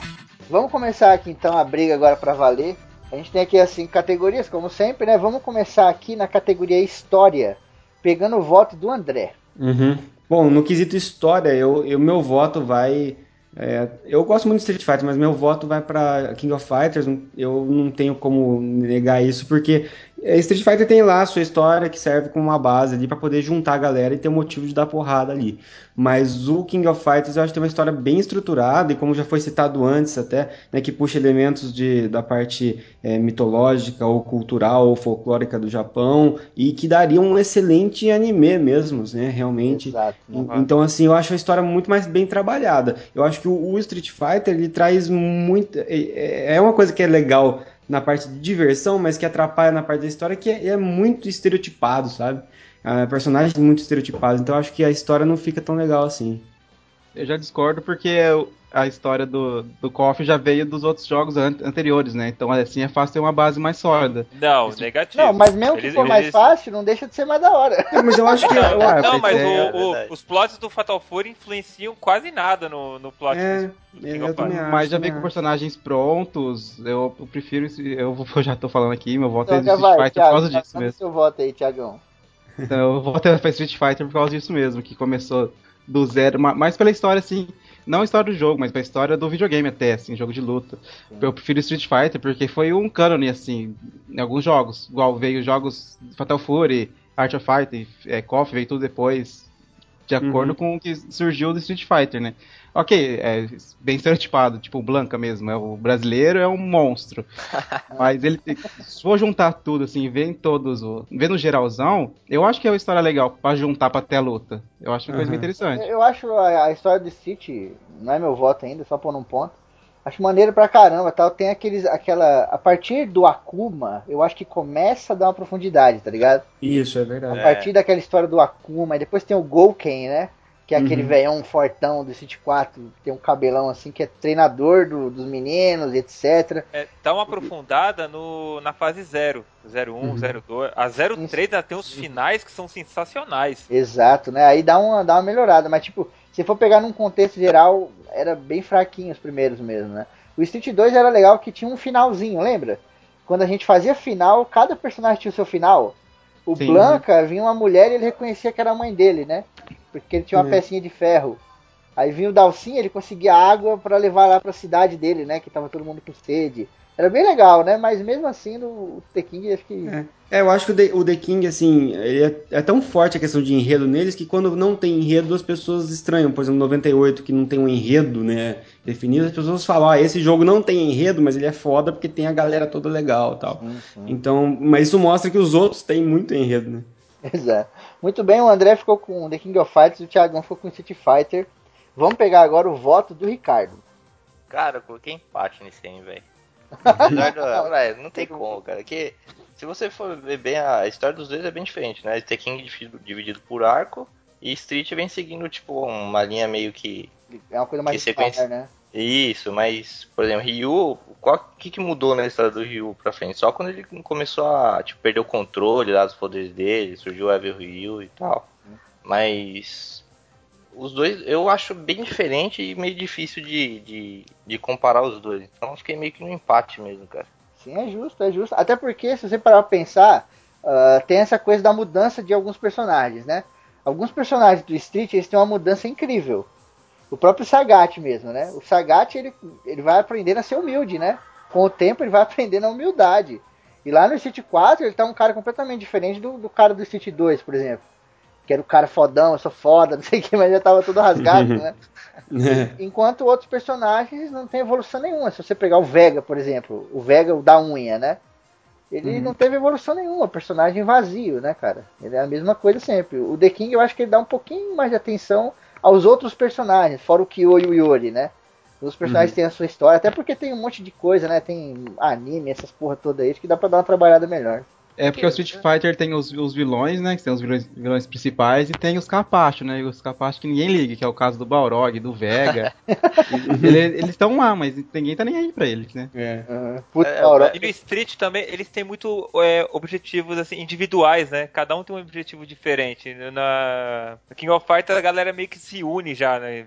Vamos começar aqui então a briga agora para valer. A gente tem aqui as categorias, como sempre, né? Vamos começar aqui na categoria História, pegando o voto do André. Uhum. Bom, no quesito História, eu, eu meu voto vai é, eu gosto muito de Street Fighter, mas meu voto vai para King of Fighters. Eu não tenho como negar isso, porque Street Fighter tem lá a sua história que serve como uma base ali para poder juntar a galera e ter um motivo de dar porrada ali. Mas o King of Fighters eu acho que tem uma história bem estruturada e como já foi citado antes até, né, que puxa elementos de, da parte é, mitológica ou cultural ou folclórica do Japão e que daria um excelente anime mesmo, né, realmente. Exato. En- Então, assim, eu acho a história muito mais bem trabalhada. Eu acho que o, o Street Fighter, ele traz muito... É é uma coisa que é legal na parte de diversão, mas que atrapalha na parte da história, que é, é muito estereotipado, sabe? Ah, personagens muito estereotipados. Então, acho que a história não fica tão legal assim. Eu já discordo porque a história do, do KOF já veio dos outros jogos an- anteriores, né? Então assim é fácil ter uma base mais sólida. Não, negativo. Não, mas mesmo que Eles- for mais eles- fácil, não deixa de ser mais da hora. É, mas eu acho que... Não, ué, não, mas é, o- é o- os plots do Fatal Fury influenciam quase nada no, no plot É, do eu acho. Mas já veio também com acho. personagens prontos. Eu, eu prefiro. Eu, (laughs) eu já tô falando aqui, meu voto é Então de já Street vai, Fighter por causa disso mesmo. seu voto aí, Thiagão. Então eu vou até pra Street Fighter por causa disso mesmo, que começou do zero, ma- mais pela história, assim, não a história do jogo, mas pela história do videogame até, assim, jogo de luta. Eu prefiro Street Fighter porque foi um cânone, assim, em alguns jogos. Igual veio jogos Fatal Fury, Art of Fighter, é, KOF veio tudo depois, de acordo com o que surgiu do Street Fighter, né? Ok, é bem estereotipado, tipo o Blanca mesmo, é o brasileiro é um monstro. (laughs) Mas ele, se for juntar tudo assim, ver em todos, o, ver no geralzão, eu acho que é uma história legal pra juntar pra ter a luta. Eu acho uma coisa bem Uhum. interessante. Eu acho a, a história do City, não é meu voto ainda, só pôr num ponto. Acho maneiro pra caramba, tal. Tem aqueles, aquela, a partir do Akuma, eu acho que começa a dar uma profundidade, tá ligado? Isso, é A verdade. partir daquela história do Akuma, e depois tem o Gouken, né? Que é aquele Uhum. velhão fortão do City 4, que tem um cabelão assim, que é treinador do- dos meninos, etc. É, dá uma aprofundada no, na fase 0. 01, Uhum. 02. A 03 ela tem os finais que são sensacionais. Exato, né? Aí dá uma, dá uma melhorada, mas tipo, se for pegar num contexto geral, era bem fraquinho os primeiros mesmo, né? O Street 2 era legal que tinha um finalzinho, lembra? Quando a gente fazia final, cada personagem tinha o seu final. O Sim. Blanca vinha uma mulher e ele reconhecia que era a mãe dele, né? Porque ele tinha uma É. pecinha de ferro. Aí vinha o Dalsin, ele conseguia água pra levar lá pra cidade dele, né? Que tava todo mundo com sede. Era bem legal, né? Mas mesmo assim, no The King, acho que. É. É, eu acho que o The, o The King, assim, é, é tão forte a questão de enredo neles que quando não tem enredo as pessoas estranham. Por exemplo, 98, que não tem um enredo, né, definido, as pessoas falam, ah, esse jogo não tem enredo, mas ele é foda porque tem a galera toda legal e tal. Sim, sim. Então, mas isso mostra que os outros têm muito enredo, né? (laughs) Exato. Muito bem, o André ficou com The King of Fighters o Thiagão ficou com Street Fighter. Vamos pegar agora o voto do Ricardo. Cara, eu coloquei empate nesse aí, velho. (laughs) Do- velho, não tem como, cara. Que se você for ver bem, a história dos dois é bem diferente, né? The King dividido, por arco e Street vem seguindo, tipo, uma linha meio que. É uma coisa mais Que sequência? né? Isso, mas, por exemplo, Ryu, o que, que mudou na história do Ryu pra frente? Só quando ele começou a tipo, perder o controle lá dos poderes dele, surgiu o Evil Ryu e tal. Mas os dois eu acho bem diferente e meio difícil de, de, de comparar os dois. Então fiquei meio que no empate mesmo, cara. Sim, é justo, é justo. Até porque, se você parar pra pensar, ah, tem essa coisa da mudança de alguns personagens, né? Alguns personagens do Street, eles têm uma mudança incrível. O próprio Sagat mesmo, né? O Sagat, ele, ele vai aprendendo a ser humilde, né? Com o tempo, ele vai aprendendo a humildade. E lá no Street 4, ele tá um cara completamente diferente do, do cara do Street 2, por exemplo. Que era o cara fodão, eu sou foda, (laughs) não sei o que, mas já tava todo rasgado, (laughs) né? Enquanto outros personagens não tem evolução nenhuma. Se você pegar o Vega, por exemplo, o Vega, o da unha, né? Ele não teve evolução nenhuma, personagem vazio, né, cara? Ele é a mesma coisa sempre. O The King eu acho que ele dá um pouquinho mais de atenção aos outros personagens, fora o Kyo e o Yori, né? Os personagens têm a sua história, até porque tem um monte de coisa, né? Tem anime, essas porra toda aí, que dá pra dar uma trabalhada melhor. É porque o Street Fighter tem os, os vilões, né? Que tem os vilões, vilões principais e tem os capachos, né? E os capachos que ninguém liga, que é o caso do Balrog, do Vega. (laughs) Ele- eles estão lá, mas ninguém tá nem aí pra eles, né? É. Uhum. Puta, É, e no Street também, eles têm muito é, objetivos assim, individuais, né? Cada um tem um objetivo diferente. Na no King of Fighters a galera meio que se une já, né?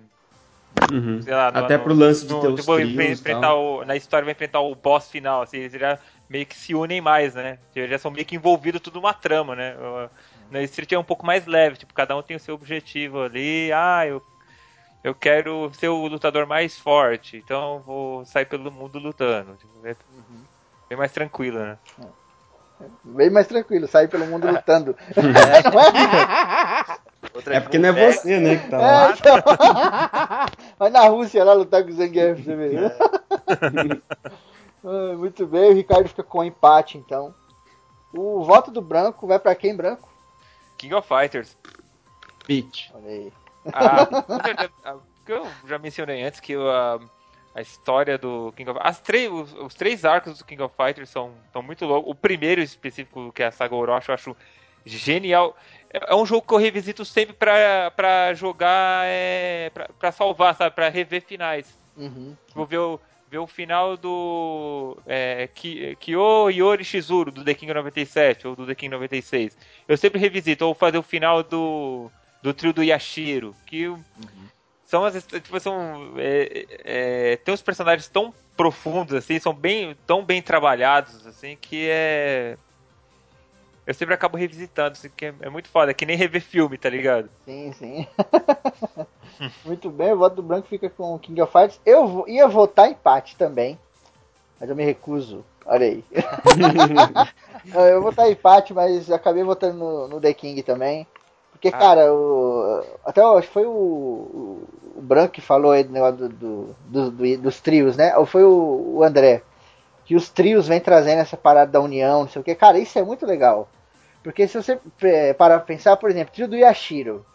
Uhum. Sei lá, no- Até no- pro lance de no- ter os trios e enfrentar tal. o, Na história vai enfrentar o boss final, assim, eles já meio que se unem mais, né? Eles já são meio que envolvidos tudo numa trama, né? O- No Street é um pouco mais leve, tipo, cada um tem o seu objetivo ali. Ah, eu, eu quero ser o lutador mais forte, então eu vou sair pelo mundo lutando. Tipo, é bem mais tranquilo, né? Bem mais tranquilo, sair pelo mundo (laughs) lutando. Outra É porque não é você, né, que tá É, lá. então... Vai na Rússia lá lutar com o Zangief, você vê. Ah, Muito bem, o Ricardo fica com empate, então. O voto do branco vai pra quem, branco? King of Fighters. Pitch. Olha aí. Ah, (laughs) eu já mencionei antes que a, a história do King of as três, os, os três arcos do King of Fighters são, são muito loucos. O primeiro específico, que é a saga Orochi, eu acho genial. É, é um jogo que eu revisito sempre pra, pra jogar, é, pra, pra salvar, sabe? Pra rever finais. Uhum. Vou ver o, ver o final do é, Kyo Yori Shizuru do The King 97 ou do The King 96. Eu sempre revisito, ou fazer o final do, do trio do Yashiro, que são as tipo, são é, é, tem uns personagens tão profundos assim, são bem tão bem trabalhados assim que é eu sempre acabo revisitando, assim, que é, é muito foda, é que nem rever filme, tá ligado? Sim, sim. (laughs) (laughs) Muito bem, o voto do branco fica com o King of Fighters. Eu ia votar empate também, mas eu me recuso. Olha aí. (laughs) Eu vou votar empate, mas acabei votando no, no The King também. Porque, cara, o, até acho que foi o, o, o Branco que falou aí do negócio do, do- do- do- dos trios, né? Ou foi o, o André? Que os trios vêm trazendo essa parada da união, não sei o que. Cara, isso é muito legal. Porque se você é, parar pra pensar, por exemplo, trio do Yashiro.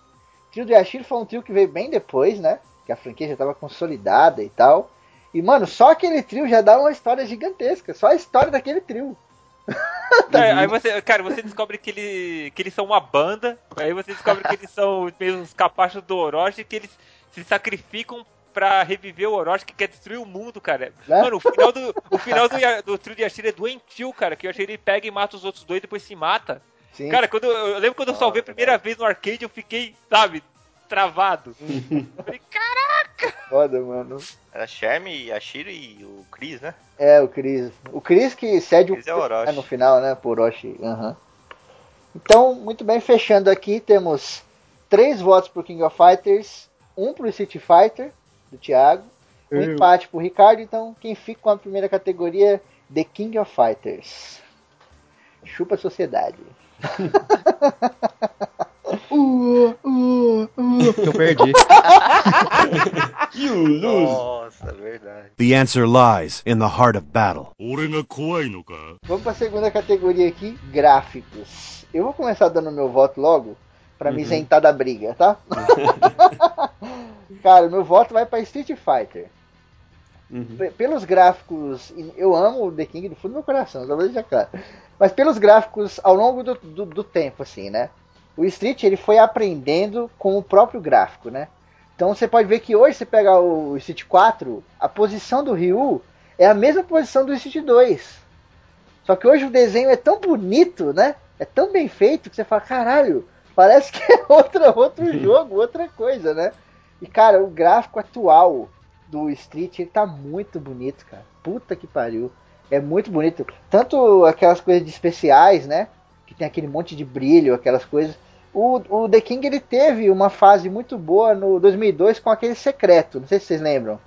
O trio do Yashiro foi um trio que veio bem depois, né? Que a franquia já estava consolidada e tal. E, mano, só aquele trio já dá uma história gigantesca. Só a história daquele trio. (laughs) É, aí você, cara, você descobre que, ele, que eles são uma banda, aí você descobre que eles são mesmo os capachos do Orochi, que eles se sacrificam pra reviver o Orochi que quer destruir o mundo, cara. Né? Mano, o final do, o final do, (laughs) do trio de Yashiro é doentio, cara, que o Yashiro ele pega e mata os outros dois e depois se mata. Sim. Cara, quando eu, lembro quando eu salvei a primeira vez no arcade, eu fiquei, sabe, travado. (laughs) Falei, cara, Foda, mano. Era Shermie, Yashiro e o Chris, né? É, o Chris. O Chris que cede o Chris é o Orochi. é, no final, né? Pro Orochi. aham. Então, muito bem, fechando aqui, temos três votos pro King of Fighters, um pro City Fighter, do Thiago, um Eu. empate pro Ricardo. Então, quem fica com a primeira categoria, The King of Fighters. Chupa a sociedade. (laughs) uh, uh, uh. Eu perdi. (laughs) you lose. Nossa, verdade. The answer lies in the heart of battle. Vamos para a segunda categoria aqui, gráficos. Eu vou começar dando meu voto logo para me uhum. isentar da briga, tá? (laughs) Cara, meu voto vai para Street Fighter. Uhum. Pelos gráficos, eu amo o The King do fundo do meu coração, só vou deixar claro. Mas pelos gráficos ao longo do, do, do tempo, assim, né? O Street ele foi aprendendo com o próprio gráfico, né? Então você pode ver que hoje você pega o Street 4, a posição do Ryu é a mesma posição do Street 2. Só que hoje o desenho é tão bonito, né? É tão bem feito que você fala, caralho, parece que é (laughs) outra, outro (laughs) jogo, outra coisa, né? E cara, o gráfico atual do Street ele tá muito bonito, cara. Puta que pariu. É muito bonito. Tanto aquelas coisas de especiais, né? Que tem aquele monte de brilho, aquelas coisas. O, o The King ele teve uma fase muito boa no 2002 com aquele secreto. Não sei se vocês lembram.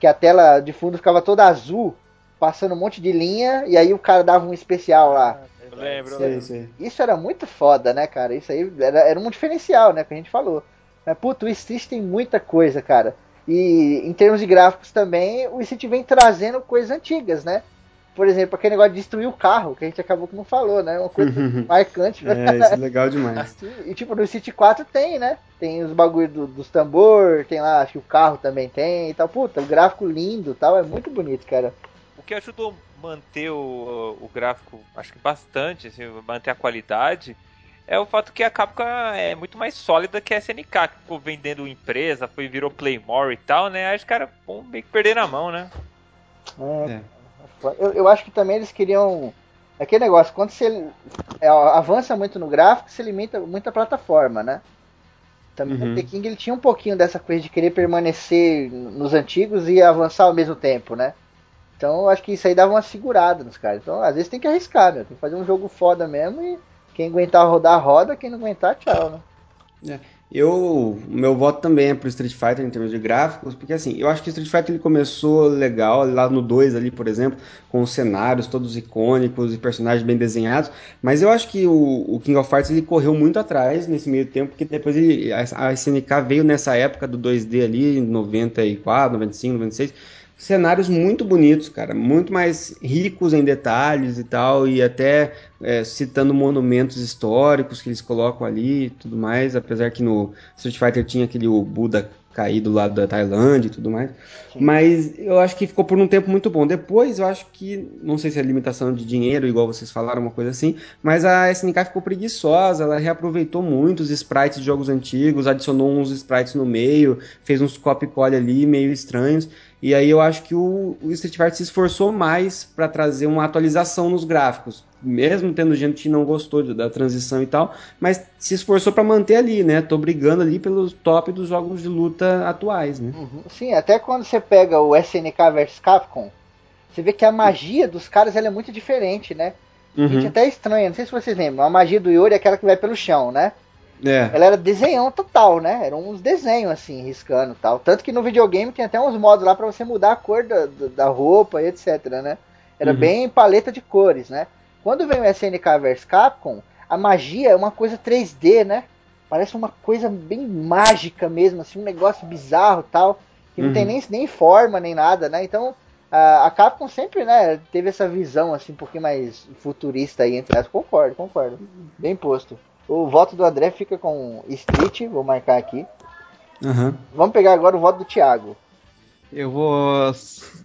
Que a tela de fundo ficava toda azul, passando um monte de linha, e aí o cara dava um especial lá. eu lembro, eu lembro. Isso era muito foda, né, cara? Isso aí era, era um diferencial, né? Que a gente falou. Mas, puto, o Street tem muita coisa, cara. E em termos de gráficos também, o Street vem trazendo coisas antigas, né? por exemplo, aquele negócio de destruir o carro, que a gente acabou que não falou, né? Uma coisa (laughs) marcante. né? É, isso é legal demais. (laughs) E tipo, no City 4 tem, né? Tem os bagulho do- dos tambor, tem lá, acho que o carro também tem e tal. Puta, o gráfico lindo e tal, é muito bonito, cara. O que ajudou a manter o, o gráfico, acho que bastante, assim, manter a qualidade, é o fato que a Capcom é muito mais sólida que a SNK, que ficou vendendo empresa, foi virou Playmore e tal, né? Aí os caras vão meio que perder na mão, né? É, É. Eu, eu acho que também eles queriam. Aquele negócio, quando você é, avança muito no gráfico, você limita muito a plataforma, né? Também Uhum. o The King ele tinha um pouquinho dessa coisa de querer permanecer nos antigos e avançar ao mesmo tempo, né? Então eu acho que isso aí dava uma segurada nos caras. Então às vezes tem que arriscar, meu. Tem que fazer um jogo foda mesmo e quem aguentar rodar, roda. Quem não aguentar, tchau, né? Eu, o meu voto também é pro Street Fighter em termos de gráficos, porque assim, eu acho que o Street Fighter ele começou legal, lá no 2 ali, por exemplo, com os cenários todos icônicos e personagens bem desenhados, mas eu acho que o, o King of Fighters ele correu muito atrás nesse meio tempo, porque depois ele, a, a SNK veio nessa época do 2D ali, em 94, 95, 96, cenários muito bonitos, cara, muito mais ricos em detalhes e tal, e até é, citando monumentos históricos que eles colocam ali e tudo mais, apesar que no Street Fighter tinha aquele Buda caído lá da Tailândia e tudo mais. Mas eu acho que ficou por um tempo muito bom. Depois eu acho que, não sei se é limitação de dinheiro, igual vocês falaram, uma coisa assim, mas a SNK ficou preguiçosa, ela reaproveitou muito os sprites de jogos antigos, adicionou uns sprites no meio, fez uns copy-colle ali meio estranhos. E aí eu acho que o, o Street Fighter se esforçou mais para trazer uma atualização nos gráficos, mesmo tendo gente que não gostou de- da transição e tal, mas se esforçou para manter ali, né? Tô brigando ali pelo top dos jogos de luta atuais, né? Uhum. Sim, até quando você pega o SNK vs Capcom, você vê que a magia dos caras é muito diferente, né? A gente Uhum. até estranha, não sei se vocês lembram, a magia do Yuri é aquela que vai pelo chão, né? É. Ela era desenhão total, né? Eram uns desenhos assim, riscando e tal. Tanto que no videogame tem até uns modos lá pra você mudar a cor da, da- roupa e etc, né? Era Uhum. bem paleta de cores, né? Quando vem o SNK vs Capcom, a magia é uma coisa 3D, né? Parece uma coisa bem mágica mesmo, assim, um negócio bizarro e tal. Que não Uhum. tem nem, nem forma, nem nada, né? Então, a, a Capcom sempre, né, teve essa visão, assim, um pouquinho mais futurista aí, entre as. Concordo, concordo. Bem posto. O voto do André fica com Street, vou marcar aqui. Aham. Vamos pegar agora o voto do Thiago. Eu vou,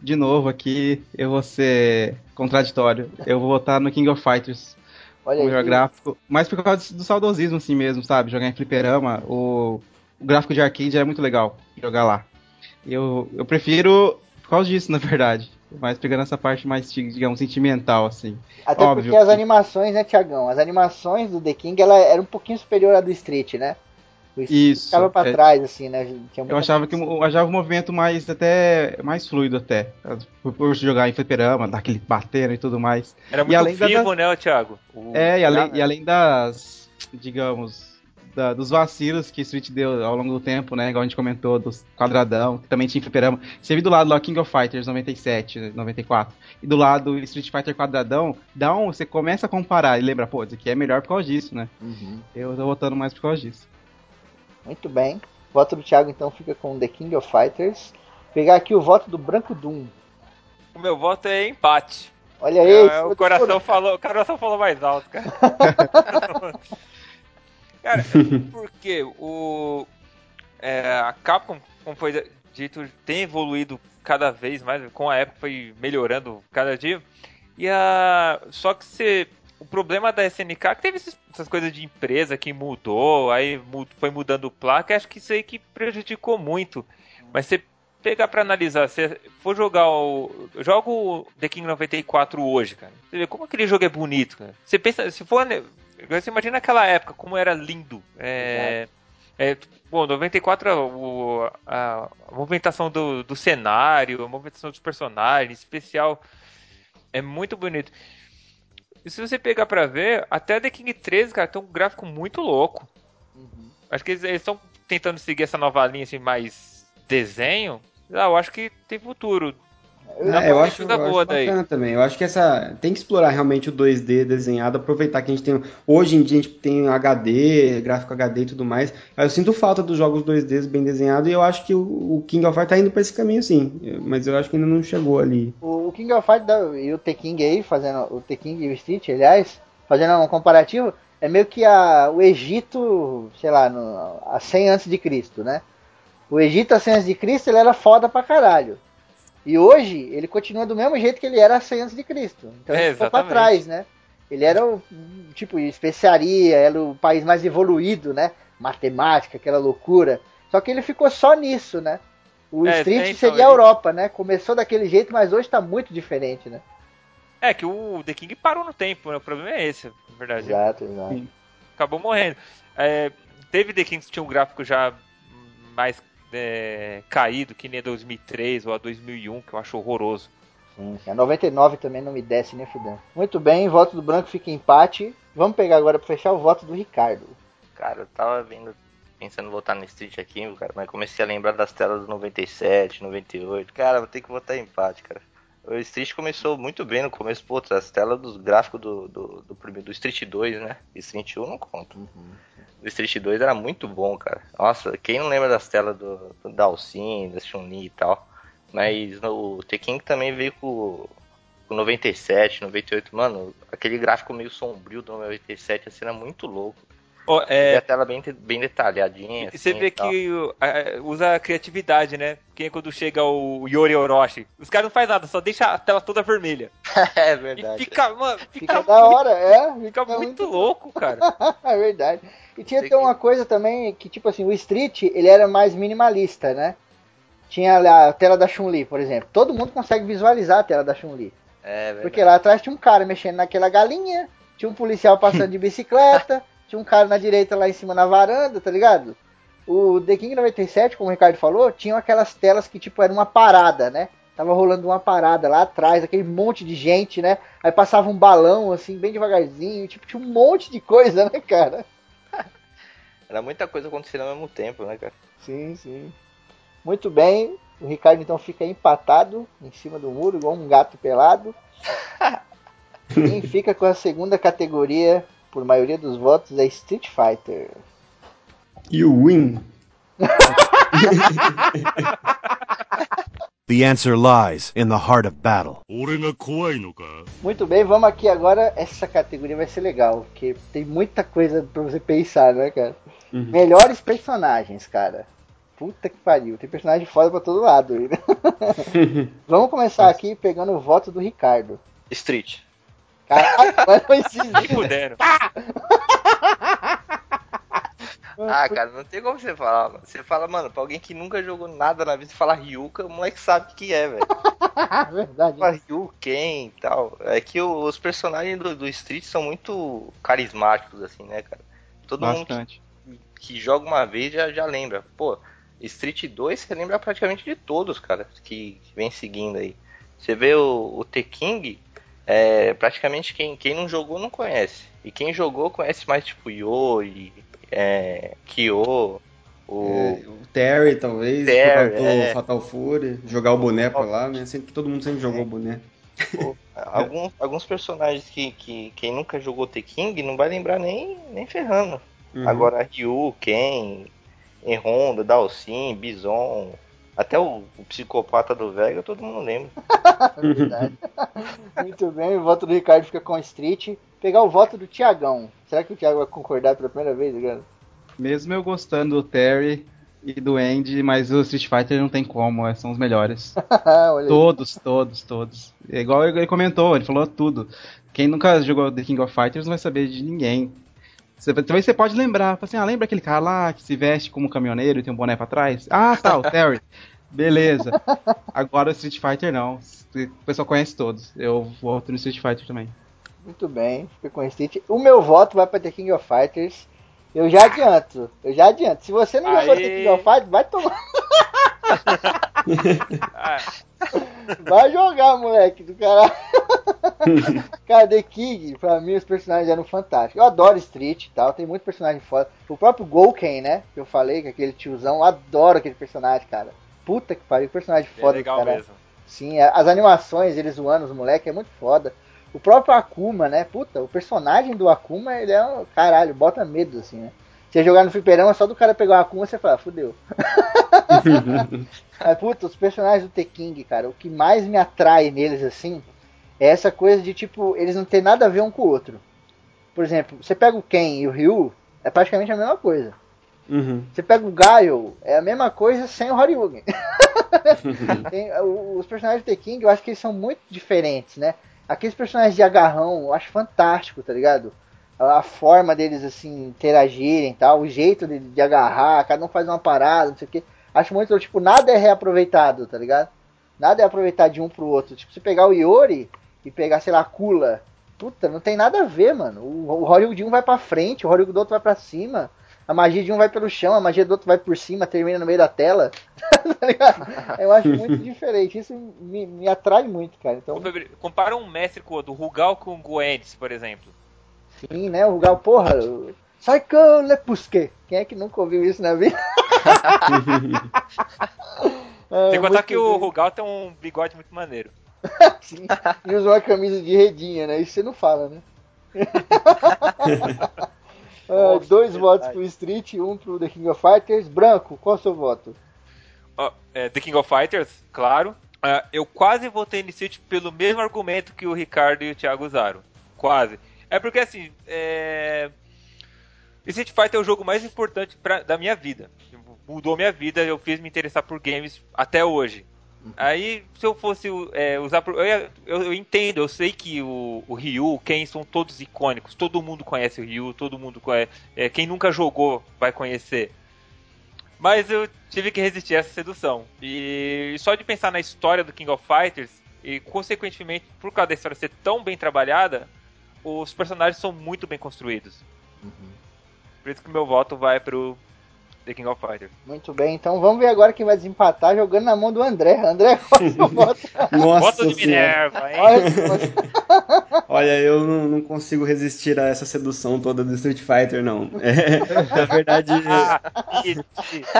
de novo aqui, eu vou ser contraditório. Eu vou votar no King of Fighters, Olha o aí. melhor gráfico. Mas por causa do saudosismo assim mesmo, sabe? Jogar em fliperama, o, o gráfico de arcade é muito legal jogar lá. Eu, eu prefiro por causa disso, na verdade. Mas pegando essa parte mais, digamos, sentimental, assim. Até óbvio porque as que- animações, né, Thiagão? As animações do The King, ela era um pouquinho superior à do Street, né? O Street Isso, ficava pra é. trás, assim, né? Tinha Eu achava que eu achava o movimento mais até mais fluido até. Por, jogar em fliperama, dar aquele batendo e tudo mais. Era E muito além da- vivo, né, Thiago? O- É, e além, Ah, e além das, digamos, da- dos vacilos que Street deu ao longo do tempo, né? Igual a gente comentou, dos quadradão, que também tinha fliperama. Você viu do lado lá King of Fighters 97, 94, e do lado Street Fighter quadradão, dá um, você começa a comparar e lembra, pô, isso aqui é melhor por causa disso, né? Uhum. Eu tô votando mais por causa disso. Muito bem. O voto do Thiago, então, fica com The King of Fighters. Pegar aqui o voto do Branco Doom. O meu voto é empate. Olha aí. É, isso o coração falou, o coração falou mais alto, cara. (laughs) cara, (laughs) porque o é, a Capcom, como foi dito, tem evoluído cada vez mais, com a época foi melhorando cada dia. E a só que você o problema da SNK é que teve essas coisas de empresa que mudou, aí foi mudando placa, acho que isso aí que prejudicou muito. Mas você pegar pra analisar, se for jogar o. Eu jogo o The King 94 hoje, cara. Você vê como aquele jogo é bonito, cara. Você pensa, se for. Você imagina aquela época, como era lindo. É. é bom, 94, o, a, a movimentação do, do cenário, a movimentação dos personagens, especial, é muito bonito. E se você pegar pra ver, até The King 13, cara, tem um gráfico muito louco. Acho que eles estão tentando seguir essa nova linha assim, mais desenho. Ah, eu acho que tem futuro. É, eu acho, eu acho boa daí. bacana também. Eu acho que essa tem que explorar realmente o 2D desenhado, aproveitar que a gente tem hoje em dia a gente tem HD, gráfico HD e tudo mais. Eu sinto falta dos jogos 2D bem desenhados e eu acho que o, o King of Fighters tá indo pra esse caminho sim, mas eu acho que ainda não chegou ali. O, o King of Fighters da- e o T-King aí, fazendo o T-King e o Street, aliás, fazendo um comparativo, é meio que a, o Egito, sei lá, no, a 100 antes de Cristo, né? O Egito a 100 antes de Cristo, ele era foda pra caralho. E hoje, ele continua do mesmo jeito que ele era a 100 antes de Cristo. Então É, ele ficou pra exatamente. trás, né? Ele era o, tipo, especiaria, era o país mais evoluído, né? Matemática, aquela loucura. Só que ele ficou só nisso, né? O É, Street então, seria a Europa, né? Começou daquele jeito, mas hoje tá muito diferente, né? É que o The King parou no tempo, né? O problema é esse, na verdade. Exato, exato. Acabou morrendo. É, teve The King que tinha um gráfico já mais é, caído, que nem a 2003 ou a 2001, que eu acho horroroso. Sim, a 99 também não me desce nem fudendo. Muito bem, voto do branco fica empate. Vamos pegar agora pra fechar o voto do Ricardo. Cara, eu tava vendo, pensando em votar no Street aqui, cara, mas comecei a lembrar das telas do 97, 98. Cara, vou ter que votar em empate, cara. O Street começou muito bem no começo, pô, as telas dos gráficos do, do, do, primeiro- do Street 2, né? Street 1 não conta. O Street 2 era muito bom, cara. Nossa, quem não lembra das telas do, do Dalsin, da Chun-Li e tal? Mas no, o Tekken também veio com, com 97, 98. Mano, aquele gráfico meio sombrio do 97, assim, era muito louco. E é, a tela bem, bem detalhadinha. e você assim, vê e que usa a criatividade, né? Quem é quando chega o Yori Orochi? Os caras não fazem nada, só deixa a tela toda vermelha. (laughs) é E verdade. fica, mano, fica, Fica muito, da hora, é. fica muito louco, (laughs) cara. é verdade. E tinha que- uma coisa também que, tipo assim, o Street, ele era mais minimalista, né? Tinha a tela da Chun-Li, por exemplo. Todo mundo consegue visualizar a tela da Chun-Li. É verdade. Porque lá atrás tinha um cara mexendo naquela galinha, tinha um policial passando de bicicleta, (laughs) tinha um cara na direita lá em cima na varanda, tá ligado? O The King 97, como o Ricardo falou, tinha aquelas telas que tipo era uma parada, né? Tava rolando uma parada lá atrás, aquele monte de gente, né? Aí passava um balão assim, bem devagarzinho, tipo, tinha um monte de coisa, né, cara? (laughs) Era muita coisa acontecendo ao mesmo tempo, né, cara? Sim, sim. Muito bem. O Ricardo então fica empatado em cima do muro, igual um gato pelado. Quem (laughs) fica com a segunda categoria, por maioria dos votos, é Street Fighter. You win. (laughs) The answer lies in the heart of battle. Muito bem, vamos aqui agora. Essa categoria vai ser legal, porque tem muita coisa pra você pensar, né, cara? Uhum. Melhores personagens, cara. Puta que pariu, tem personagem foda pra todo lado. Né? (laughs) vamos começar aqui pegando o voto do Ricardo. Street. Caralho. (laughs) Ah, cara, não tem como você falar, mano. Você fala, mano, pra alguém que nunca jogou nada na vida, você fala Ryuka, o moleque sabe o que é, velho. Verdade. Fala Ryu, Ken e tal. É que o- os personagens do, do Street são muito carismáticos, assim, né, cara? Todo mundo que, Bastante. que joga uma vez já, já lembra. Pô, Street 2 você lembra praticamente de todos, cara, que, que vem seguindo aí. Você vê o, o T-King, é, praticamente quem, quem não jogou não conhece. E quem jogou conhece mais, tipo, Yori, é, Kyo, o... É, o Terry, talvez, Terry, por do é. Fatal Fury, jogar o boné pra lá, né? Sempre que todo mundo sempre jogou o boné. Pô, alguns, alguns personagens que, que quem nunca jogou T-King não vai lembrar nem, nem ferrando. Uhum. Agora Ryu, Ken, Honda, Dalsin, Bison, até o, o psicopata do Vega, todo mundo lembra. (laughs) Verdade. Muito bem, o voto do Ricardo fica com Street. Pegar o voto do Tiagão. Será que o Thiago vai concordar pela primeira vez, Ricardo? Mesmo eu gostando do Terry e do Andy, mas o Street Fighter não tem como, é, são os melhores. (laughs) Todos, todos, todos. É igual ele comentou, ele falou tudo. Quem nunca jogou The King of Fighters não vai saber de ninguém. Você, talvez você pode lembrar, assim, ah, lembra aquele cara lá que se veste como caminhoneiro e tem um boné pra trás? Ah, tá, o (laughs) Terry. Beleza. Agora o Street Fighter não. O pessoal conhece todos. Eu voto no Street Fighter também. Muito bem, fica com Street. O meu voto vai pra The King of Fighters. Eu já adianto, eu já adianto. Se você não jogou. The King of Fighters, vai tomar. (laughs) (laughs) Ah, Vai jogar, moleque do caralho. (laughs) Cara, The King, pra mim, os personagens eram fantásticos. Eu adoro Street e tal, tem muito personagem foda. O próprio Golken, né? Que eu falei, que é aquele tiozão, eu adoro aquele personagem, cara. Puta que pariu, personagem é foda do legal caralho. mesmo. Sim, a- as animações, eles zoando os moleques, é muito foda. O próprio Akuma, né? Puta, o personagem do Akuma, ele é um. Caralho, bota medo, assim, né? Você jogar no fliperama, só do cara pegar o Akuma, você fala, "Ah, fudeu. (laughs) Mas, puta, os personagens do T-King, cara, o que mais me atrai neles, assim, é essa coisa de, tipo, eles não tem nada a ver um com o outro. Por exemplo, você pega o Ken e o Ryu, é praticamente a mesma coisa. Uhum. Você pega o Gaio, é a mesma coisa sem o Horyugen. (laughs) Os personagens do The King, eu acho que eles são muito diferentes, né? Aqueles personagens de agarrão, eu acho fantástico, tá ligado? A, forma deles, assim, interagirem e tal, o jeito de, de agarrar, cada um faz uma parada, não sei o que. Acho muito, tipo, nada é reaproveitado, tá ligado? Nada é aproveitado de um pro outro. Tipo, se pegar o Iori e pegar, sei lá, a Kula, puta, não tem nada a ver, mano. O, o Horyugen de um vai pra frente, o Horyugen do outro vai pra cima. A magia de um vai pelo chão, a magia do outro vai por cima, termina no meio da tela. (laughs) tá ligado? Eu acho muito (laughs) diferente. Isso me, me atrai muito, cara. Então, Compara um mestre com o do Rugal com o Goendes, por exemplo. Sim, né? O Rugal, porra. o- Psycho Lepusque. Quem é que nunca ouviu isso na vida? (laughs) É, Sem contar muito que o. Rugal tem um bigode muito maneiro. (laughs) Sim. E usa uma camisa de redinha, né? Isso você não fala, né? (laughs) Nossa, dois votos pro Street, um pro The King of Fighters. Branco, qual é o seu voto? Ó, é, The King of Fighters, claro. Ah, eu quase votei no Street pelo mesmo argumento que o Ricardo e o Thiago usaram. Quase. É porque assim, é... Street Fighter é o jogo mais importante pra, da minha vida. Mudou minha vida, eu fiz me interessar por games até hoje. Aí, se eu fosse é, usar. Eu, eu- eu entendo, eu sei que o, o Ryu, o Ken são todos icônicos. Todo mundo conhece o Ryu, todo mundo conhece. é, quem nunca jogou vai conhecer. Mas eu tive que resistir a essa sedução. E só de pensar na história do King of Fighters, e consequentemente, por causa da história ser tão bem trabalhada, os personagens são muito bem construídos. Por isso que meu voto vai pro The King of Fighters. Muito bem, então vamos ver agora quem vai desempatar jogando na mão do André. André, (laughs) qual é o seu (laughs) voto? Nossa voto de. Minerva, hein? Olha. (laughs) Olha, eu não, não consigo resistir a essa sedução toda do Street Fighter, não. É, na verdade, Ah, isso,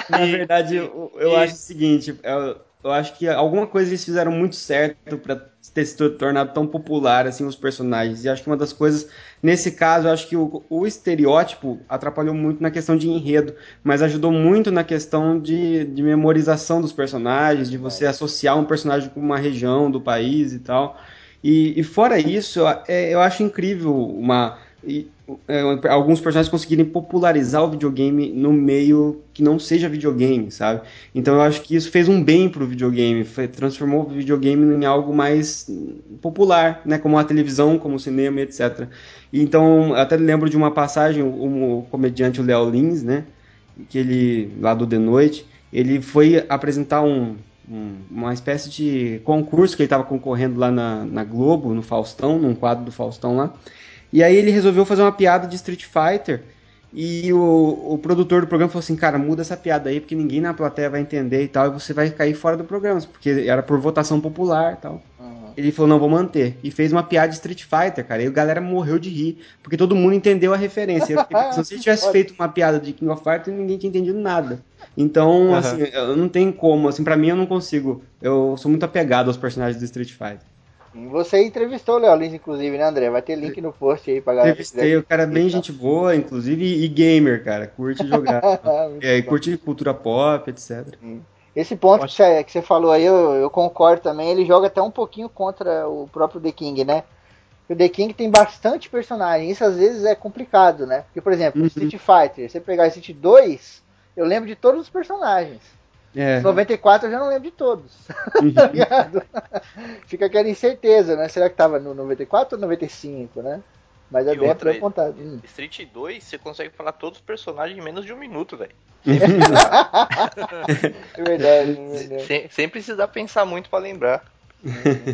na verdade, eu, eu acho o seguinte, eu, eu acho que alguma coisa eles fizeram muito certo pra ter se tornado tão popular assim os personagens. E acho que uma das coisas, nesse caso, acho que o, o estereótipo atrapalhou muito na questão de enredo, mas ajudou muito na questão de, de memorização dos personagens, de você associar um personagem com uma região do país e tal. E, e fora isso, eu, é, eu acho incrível uma alguns personagens conseguirem popularizar o videogame no meio que não seja videogame, sabe? Então eu acho que isso fez um bem pro videogame, foi, transformou o videogame em algo mais popular, né? Como a televisão, como o cinema, etc. Então, até lembro de uma passagem, o, comediante Léo Lins, né? Que ele, lá do The Noite, ele foi apresentar um, um- uma espécie de concurso que ele estava concorrendo lá na, na Globo, no Faustão, num quadro do Faustão lá. E aí ele resolveu fazer uma piada de Street Fighter. E o, o produtor do programa falou assim, cara, muda essa piada aí, porque ninguém na plateia vai entender e tal, e você vai cair fora do programa, porque era por votação popular e tal. Ele falou, não, vou manter. E fez uma piada de Street Fighter, cara. E a galera morreu de rir, porque todo mundo entendeu a referência. Se ele tivesse (laughs) feito uma piada de King of Fighters, ninguém tinha entendido nada. Então, Aham. assim, eu não tem como. Assim, pra mim, eu não consigo. Eu sou muito apegado aos personagens do Street Fighter. Você entrevistou o Léo Lins, inclusive, né, André? Vai ter link no post aí pra galera. Entrevistei, o cara é bem gente boa, inclusive, e gamer, cara. Curte jogar. (laughs) É, e curte cultura pop, etc. Esse ponto que você, que você falou aí, eu, eu concordo também. Ele joga até um pouquinho contra o próprio The King, né? O The King tem bastante personagem. Isso às vezes é complicado, né? Porque, por exemplo, Uhum. Street Fighter, você pegar Street 2, eu lembro de todos os personagens. É. 94 eu já não lembro de todos. (laughs) tá ligado? Fica aquela incerteza, né? Será que tava no 94 ou 95, né? Mas é E bem outra, apontado. Hum. Street 2, você consegue falar todos os personagens em menos de um minuto, velho. (laughs) É verdade, é verdade. Sem, sem precisar pensar muito pra lembrar.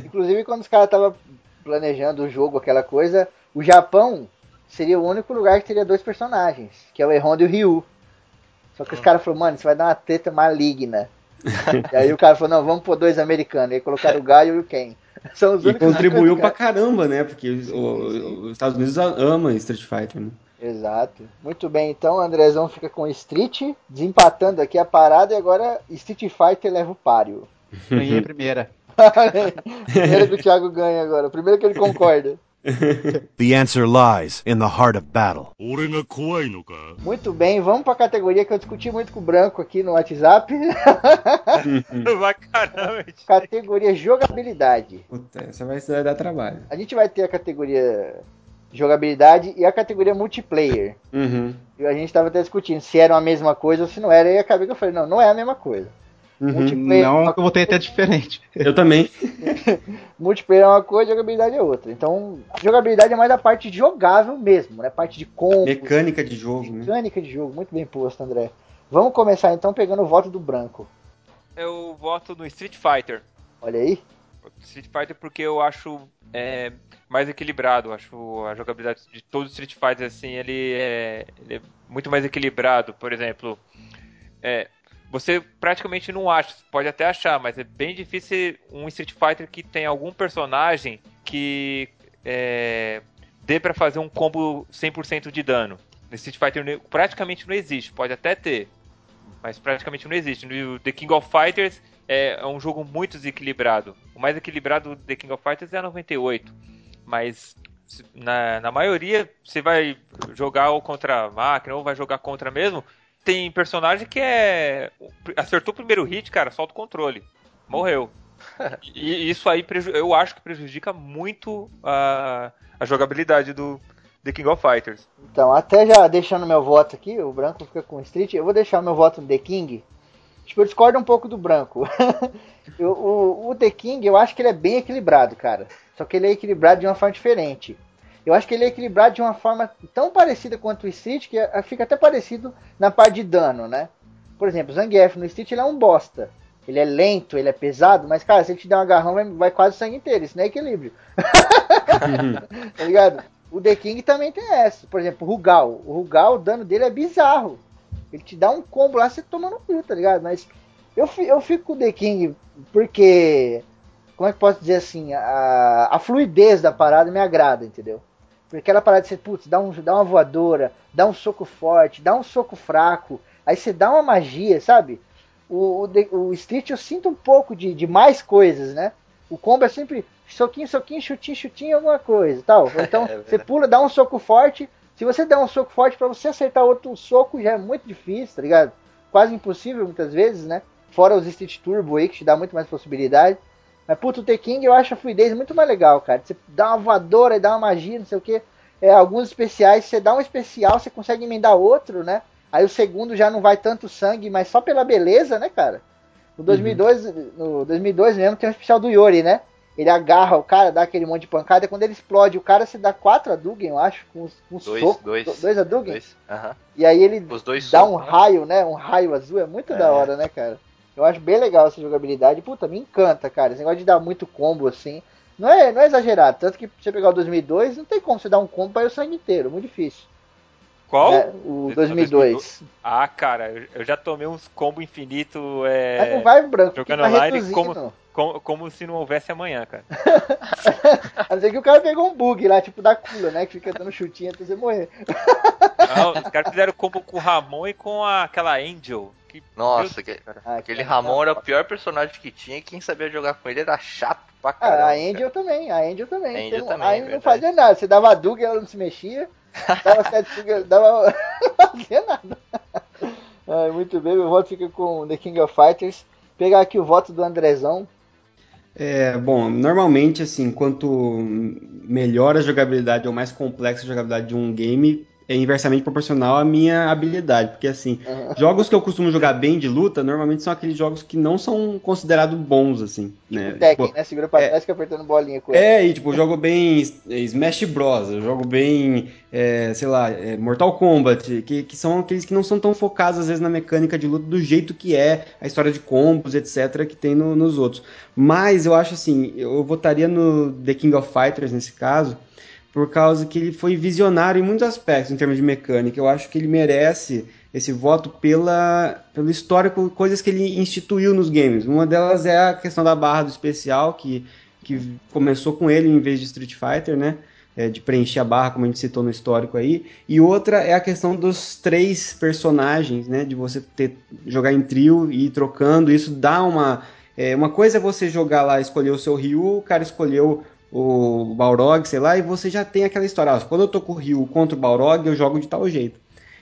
Inclusive, quando os caras estavam planejando o jogo, aquela coisa, o Japão seria o único lugar que teria dois personagens, que é o Erronda e o Ryu. Só que os caras falaram, mano, isso vai dar uma treta maligna. (laughs) e aí o cara falou, não, vamos pôr dois americanos. E aí colocaram o Gaio e o Ken. (laughs) São os E únicos contribuiu pra caramba, né? Porque o- o- os Estados Unidos amam Street Fighter, né? Exato. Muito bem, então o Andrezão fica com Street, desempatando aqui a parada, e agora Street Fighter leva o páreo. Ganhei a primeira. (laughs) Primeiro que o Thiago ganha agora. Primeiro que ele concorda. (laughs) The answer lies in the heart of battle. Muito bem, vamos para a categoria que eu discuti muito com o Branco aqui no WhatsApp. (laughs) categoria jogabilidade. Puta, essa vai dar trabalho. A gente vai ter a categoria jogabilidade e a categoria multiplayer. Uhum. E a gente estava até discutindo se era a mesma coisa ou se não era, e acabei que eu falei, não, não é a mesma coisa. Uhum. Multiplayer, Não, eu votei até diferente. (laughs) Eu também. (laughs) multiplayer é uma coisa, jogabilidade é outra. Então, jogabilidade é mais a parte jogável mesmo, né? Parte de combo, Mecânica de jogo, né? mecânica de jogo. Muito bem posto, André. Vamos começar então pegando o voto do branco. Eu voto no Street Fighter. Olha aí. Street Fighter porque eu acho é, mais equilibrado. Acho a jogabilidade de todos os Street Fighters assim, ele é, ele é muito mais equilibrado. Por exemplo, é, você praticamente não acha, pode até achar, mas é bem difícil um Street Fighter que tem algum personagem que é, dê pra fazer um combo 100% de dano. No Street Fighter praticamente não existe, pode até ter, mas praticamente não existe. No The King of Fighters é, é um jogo muito desequilibrado. O mais equilibrado do The King of Fighters é a 98, mas na, na maioria você vai jogar ou contra a máquina ou vai jogar contra mesmo. Tem personagem que é. Acertou o primeiro hit, cara, solta o controle. Morreu. (laughs) E isso aí preju- eu acho que prejudica muito a, a jogabilidade do The King of Fighters. Então, até já deixando meu voto aqui, o branco fica com o Street, eu vou deixar meu voto no The King. Tipo, eu discordo um pouco do branco. (laughs) Eu- o, o The King, eu acho que ele é bem equilibrado, cara. Só que ele é equilibrado de uma forma diferente. Eu acho que ele é equilibrado de uma forma tão parecida quanto o Street, que é- fica até parecido na parte de dano, né? Por exemplo, o Zangief no Street ele é um bosta. Ele é lento, ele é pesado, mas, cara, se ele te der um agarrão, vai, vai quase o sangue inteiro. Isso não é equilíbrio. (laughs) tá ligado? O The King também tem essa. Por exemplo, o Rugal. O Rugal, o dano dele é bizarro. Ele te dá um combo lá, você toma no cu, tá ligado? Mas eu, eu fico com o The King porque. Como é que posso dizer assim? A, a fluidez da parada me agrada, entendeu? Porque aquela parada de você, putz, dá, um, dá uma voadora, dá um soco forte, dá um soco fraco, aí você dá uma magia, sabe? O, o, o Street eu sinto um pouco de, de mais coisas, né? O combo é sempre soquinho, soquinho, chutinho, chutinho, alguma coisa tal. (laughs) Ou Então É você pula, dá um soco forte. Se você der um soco forte, pra você acertar outro soco já é muito difícil, tá ligado? Quase impossível muitas vezes, né? Fora os Street Turbo aí, que te dá muito mais possibilidade. Mas, puto, o The King eu acho a fluidez muito mais legal, cara. Você dá uma voadora e dá uma magia, não sei o que. É, alguns especiais, você dá um especial, você consegue emendar outro, né? Aí o segundo já não vai tanto sangue, mas só pela beleza, né, cara? No 2002, no 2002 mesmo tem um especial do Yori, né? Ele agarra o cara, dá aquele monte de pancada, e quando ele explode o cara, você dá quatro Adugen, eu acho, com, com Dois, dois. Do- dois Adugen? Dois. Aham. E aí ele Os dois dá socos, um né? raio, né? Um raio azul, é muito É. da hora, né, cara? Eu acho bem legal essa jogabilidade. Puta, me encanta, cara. Esse negócio de dar muito combo assim. Não é, não é exagerado. Tanto que você pegar o 2002, não tem como você dar um combo para o sangue inteiro. Muito difícil. Qual? né? O 2002. Ah, cara, eu- já tomei uns combo infinito é, Mas não vai branco, jogando online como- como, como se não houvesse amanhã, cara. (laughs) A não ser que o cara pegou um bug lá, tipo da cula, né? Que fica dando chutinho até você morrer. Não, os caras fizeram combo com o Ramon e com a- aquela Angel. Que, Nossa, que- cara. Ah, aquele cara, Ramon era o pior personagem que tinha e quem sabia jogar com ele era chato pra Ah, caramba. a Angel também, a Angel também. A Angel Você não, também, a Angel não verdade. fazia nada. Você dava a Dug, ela não se mexia. Dava (laughs) Setsuga, ela dava. (laughs) não fazia nada. Ai, muito bem, meu voto fica com The King of Fighters. Pegar aqui o voto do Andrezão. É, bom, normalmente, assim, quanto melhor a jogabilidade ou mais complexa a jogabilidade de um game, é inversamente proporcional à minha habilidade. Porque, assim, jogos que eu costumo jogar bem de luta, normalmente são aqueles jogos que não são considerados bons, assim, né? O Tekken, Tipo, né? Segura pra é- trás, fica apertando bolinha com ele. É, e tipo, eu jogo bem Smash Bros, eu jogo bem, é, sei lá, é, Mortal Kombat, que, que são aqueles que não são tão focados às vezes na mecânica de luta do jeito que é a história de combos, etc, que tem no- nos outros. Mas eu acho assim, eu votaria no The King of Fighters nesse caso, por causa que ele foi visionário em muitos aspectos em termos de mecânica. Eu acho que ele merece esse voto pela, pelo histórico, coisas que ele instituiu nos games. Uma delas é a questão da barra do especial, que, que começou com ele em vez de Street Fighter, né? É, de preencher a barra, como a gente citou no histórico aí. E outra é a questão dos três personagens, né? De você ter, jogar em trio e ir trocando. Isso dá uma É, uma coisa é você jogar lá, escolher o seu Ryu, o cara escolheu o Balrog, sei lá, e você já tem aquela história. Ah, quando eu tô com o Ryu contra o Balrog, eu jogo de tal jeito.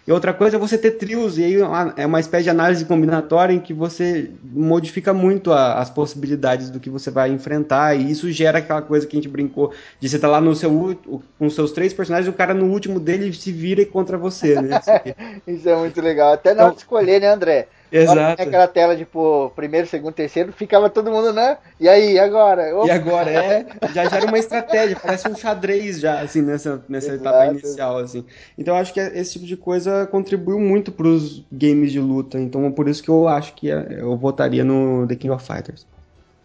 E outra coisa é você ter trios, e aí é uma espécie de análise combinatória em que você modifica muito a, as possibilidades do que você vai enfrentar, e isso gera aquela coisa que a gente brincou, de você estar tá lá no seu, com seus três personagens, e o cara no último dele se vira contra você, né? (laughs) isso é muito legal. Até na hora de escolher, né, André? Exato. Aquela tela, tipo, primeiro, segundo, terceiro, ficava todo mundo, né? E aí, agora? Opa. E agora, é, já, já era uma estratégia, parece um xadrez já, assim, nessa, nessa etapa inicial, assim. Então, acho que esse tipo de coisa contribuiu muito para os games de luta, então é por isso que eu acho que é, eu votaria no The King of Fighters.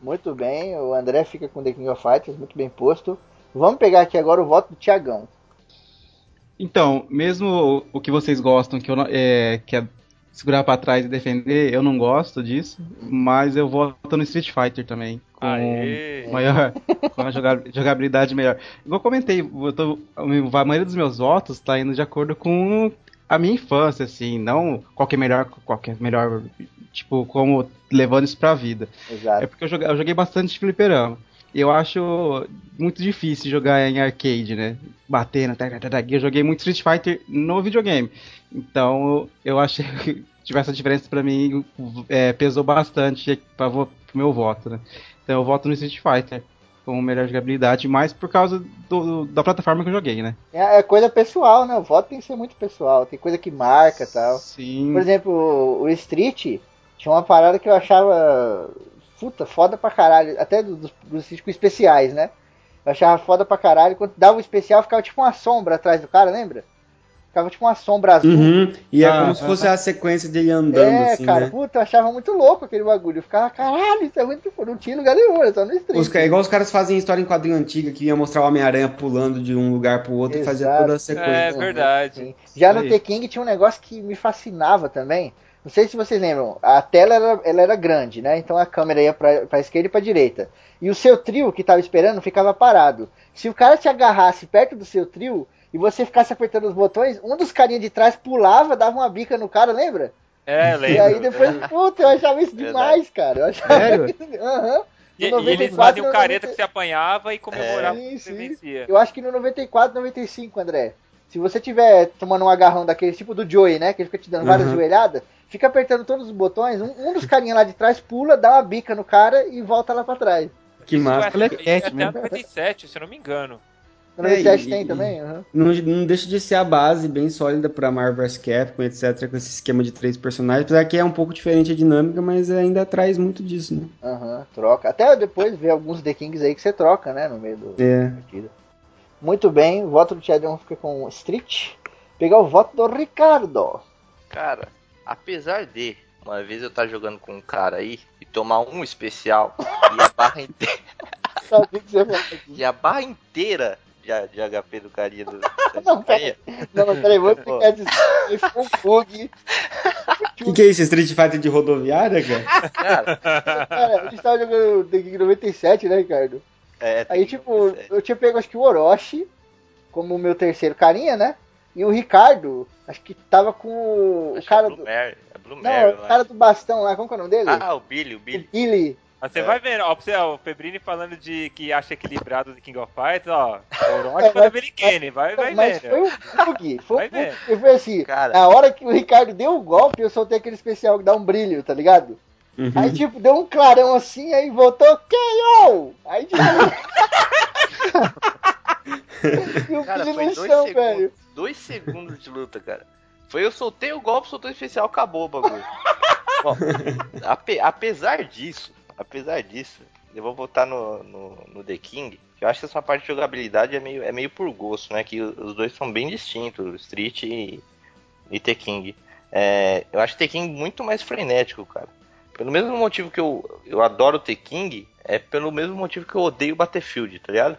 Muito bem, o André fica com The King of Fighters, muito bem posto. Vamos pegar aqui agora o voto do Tiagão. Então, mesmo o que vocês gostam, que, eu, é, que é segurar para trás e defender, eu não gosto disso, mas eu voto no Street Fighter também. Com Aê. maior com a jogabilidade melhor. Igual eu comentei, eu tô, a maioria dos meus votos está indo de acordo com a minha infância, assim, não qualquer melhor, qualquer melhor, tipo, como levando isso pra vida. Exato. É porque eu joguei, eu joguei bastante fliperama. Eu acho muito difícil jogar em arcade, né? Batendo, tá, tá, tá, eu joguei muito Street Fighter no videogame. Então eu achei (laughs) que tiver essa diferença para mim é, pesou bastante para o meu voto, né? Então eu voto no Street Fighter com melhor jogabilidade, mais por causa do, da plataforma que eu joguei, né? É, é, coisa pessoal, né? O voto tem que ser muito pessoal, tem coisa que marca tal. Sim. Por exemplo, o Street tinha uma parada que eu achava puta, foda pra caralho, até dos, dos especiais, né? Eu achava foda pra caralho, quando dava o especial ficava tipo uma sombra atrás do cara, lembra? Ficava tipo uma sombra azul. Uhum. E é ah, como se fosse a sequência dele andando, é, assim, cara, né? puta, eu achava muito louco aquele bagulho. Eu ficava, caralho, isso é muito Não tinha lugar nenhum, só no stream. Os, igual os caras fazem história em quadrinho antiga, que ia mostrar o Homem-Aranha pulando de um lugar pro outro Exato. e fazia toda a sequência. É verdade. Já no The King tinha um negócio que me fascinava também. Não sei se vocês lembram, a tela era, ela era grande, né? Então a câmera ia pra, pra esquerda e pra direita. E o seu trio que tava esperando ficava parado. Se o cara te agarrasse perto do seu trio, e você ficasse apertando os botões, um dos carinhas de trás pulava, dava uma bica no cara, lembra? É, lembro. E aí depois, puta, eu achava isso demais, cara. Eu achava Sério? Isso, uhum. E, e eles faziam um careta 90... que você apanhava e comemorava é. que você vencia. Eu acho que no 94, 95, André. Se você tiver tomando um agarrão daquele tipo do Joey, né? Que ele fica te dando uhum. várias joelhadas, fica apertando todos os botões, um, um dos carinhas lá de trás pula, dá uma bica no cara e volta lá pra trás. Que massa. Isso é, até 97, se eu não me engano. 97 é, tem também? Uhum. Não, não, deixa de ser a base bem sólida pra Marvel vs Capcom, etc, com esse esquema de três personagens, apesar que é um pouco diferente a dinâmica, mas ainda traz muito disso, né? Aham, uhum, troca. Até depois ver alguns The Kings aí que você troca, né, no meio do é. partida. Muito bem, o voto do Tiadão fica com Street. Pegar o voto do Ricardo. Cara, apesar de uma vez eu estar jogando com um cara aí e tomar um especial e a barra inteira. (laughs) (laughs) e a barra inteira de, de HP do carinha do. (laughs) não, peraí. Não, peraí, vou explicar disso. Foi um bug. O que, que é isso? Street Fighter de rodoviária, cara? Cara, cara a gente tava jogando The King 97, né, Ricardo? É, Aí, tipo, 97. eu tinha pego acho que o Orochi como o meu terceiro carinha, né? E o Ricardo, acho que tava com o cara é do. Mary, é Blue Não, Mary, o cara do bastão lá, como que é o nome dele? Ah, o Billy, o Billy. O Billy. Você é. vai ver, ó, você, ó, o Febrini falando de que acha equilibrado do King of Fighters, ó, (laughs) o Orochi é, mas, Kenny, vai, vai mas vendo. foi um bug, foi (laughs) vai um bug. Foi assim, Cara. na hora que o Ricardo deu o golpe, eu soltei aquele especial que dá um brilho, tá ligado? Uhum. Aí, tipo, deu um clarão assim, aí voltou, KO! Aí, tipo... (laughs) cara, foi dois chão, segundos, velho. Dois segundos de luta, cara. Foi eu soltei o golpe, soltei o especial, acabou o bagulho. Bom, ape, apesar disso, apesar disso, eu vou votar no, no, no, The King. Eu acho que essa parte de jogabilidade é meio, é meio por gosto, né? Que os dois são bem distintos, Street e, e The King. É, eu acho The King muito mais frenético, cara. Pelo mesmo motivo que eu, eu adoro The King, é pelo mesmo motivo que eu odeio Battlefield, tá ligado?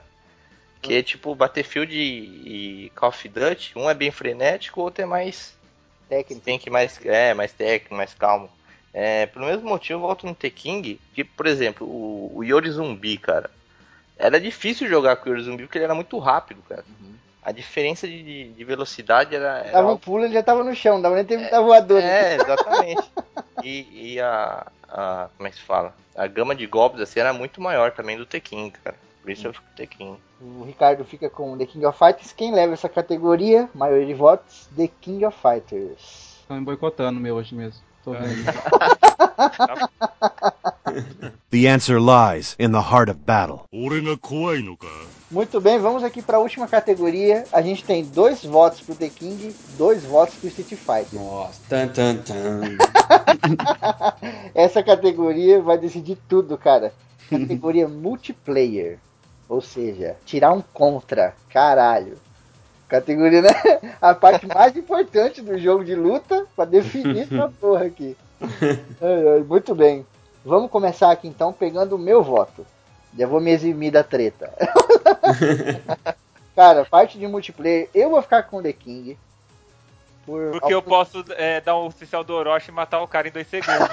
Que é tipo Battlefield e, Call of Duty, um é bem frenético, o outro é mais técnico. Tem que mais, é, mais técnico, mais calmo. É, pelo mesmo motivo, eu volto no T-King, que, por exemplo, o, o Yori Zumbi, cara. Era difícil jogar com o Yori Zumbi porque ele era muito rápido, cara. Uhum. A diferença de, de, velocidade era. era tava um pulo, ele já tava no chão, dava nem tempo de é, voador. É, (laughs) exatamente. E, e a, a. Como é que se fala? A gama de golpes assim era muito maior também do Tekken, cara. Hum. The King. O Ricardo fica com The King of Fighters. Quem leva essa categoria? Maioria de votos, The King of Fighters. Estão me boicotando meu hoje mesmo. Tô é. vendo. (laughs) the answer lies in the heart of battle. Muito bem, vamos aqui para a última categoria. A gente tem dois votos pro The King, dois votos pro Street Fighter. Nossa, tan tan tan. (laughs) Essa categoria vai decidir tudo, cara. Categoria (laughs) multiplayer. Ou seja, tirar um contra. Caralho. Categoria, né? (laughs) A parte mais importante do jogo de luta pra definir essa (laughs) porra aqui. Muito bem. Vamos começar aqui então pegando o meu voto. Já vou me eximir da treta. (laughs) Cara, parte de multiplayer, eu vou ficar com o The King. Por Porque eu alguns- posso é, dar um oficial do Orochi e matar o cara em dois segundos.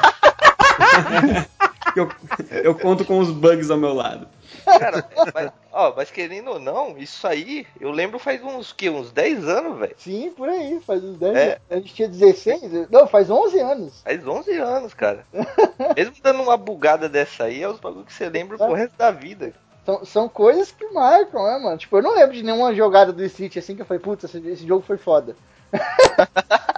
Eu, eu conto com os bugs ao meu lado. Cara, é, mas, ó, mas querendo ou não, isso aí, eu lembro faz uns, que, uns 10 anos, velho. Sim, por aí, faz uns 10 É. anos. A gente tinha 16, não, faz 11 anos. Faz 11 anos, cara. Mesmo dando uma bugada dessa aí, é os bagulhos que você lembra pro resto da vida. São, são coisas que marcam, né, mano? Tipo, eu não lembro de nenhuma jogada do Street assim que eu falei, putz, esse, esse jogo foi foda. (laughs)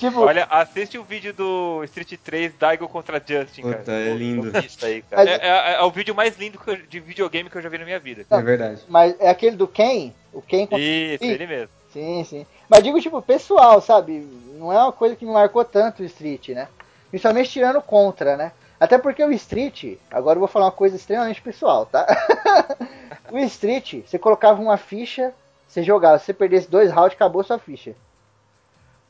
tipo, Olha, assiste o vídeo do Street 3 Daigo contra Justin, cara. Puta, é lindo. Isso aí, cara. É, é- é o vídeo mais lindo eu- de videogame que eu já vi na minha vida. É verdade. mas é aquele do Ken? O Ken contra Isso, ele mesmo. Sim, sim. Mas digo, tipo, pessoal, sabe? Não é uma coisa que me marcou tanto o Street, né? Principalmente tirando contra, né? Até porque o Street, agora eu vou falar uma coisa extremamente pessoal, tá? (laughs) o Street, você colocava uma ficha, você jogava. Se você perdesse dois rounds, acabou sua ficha.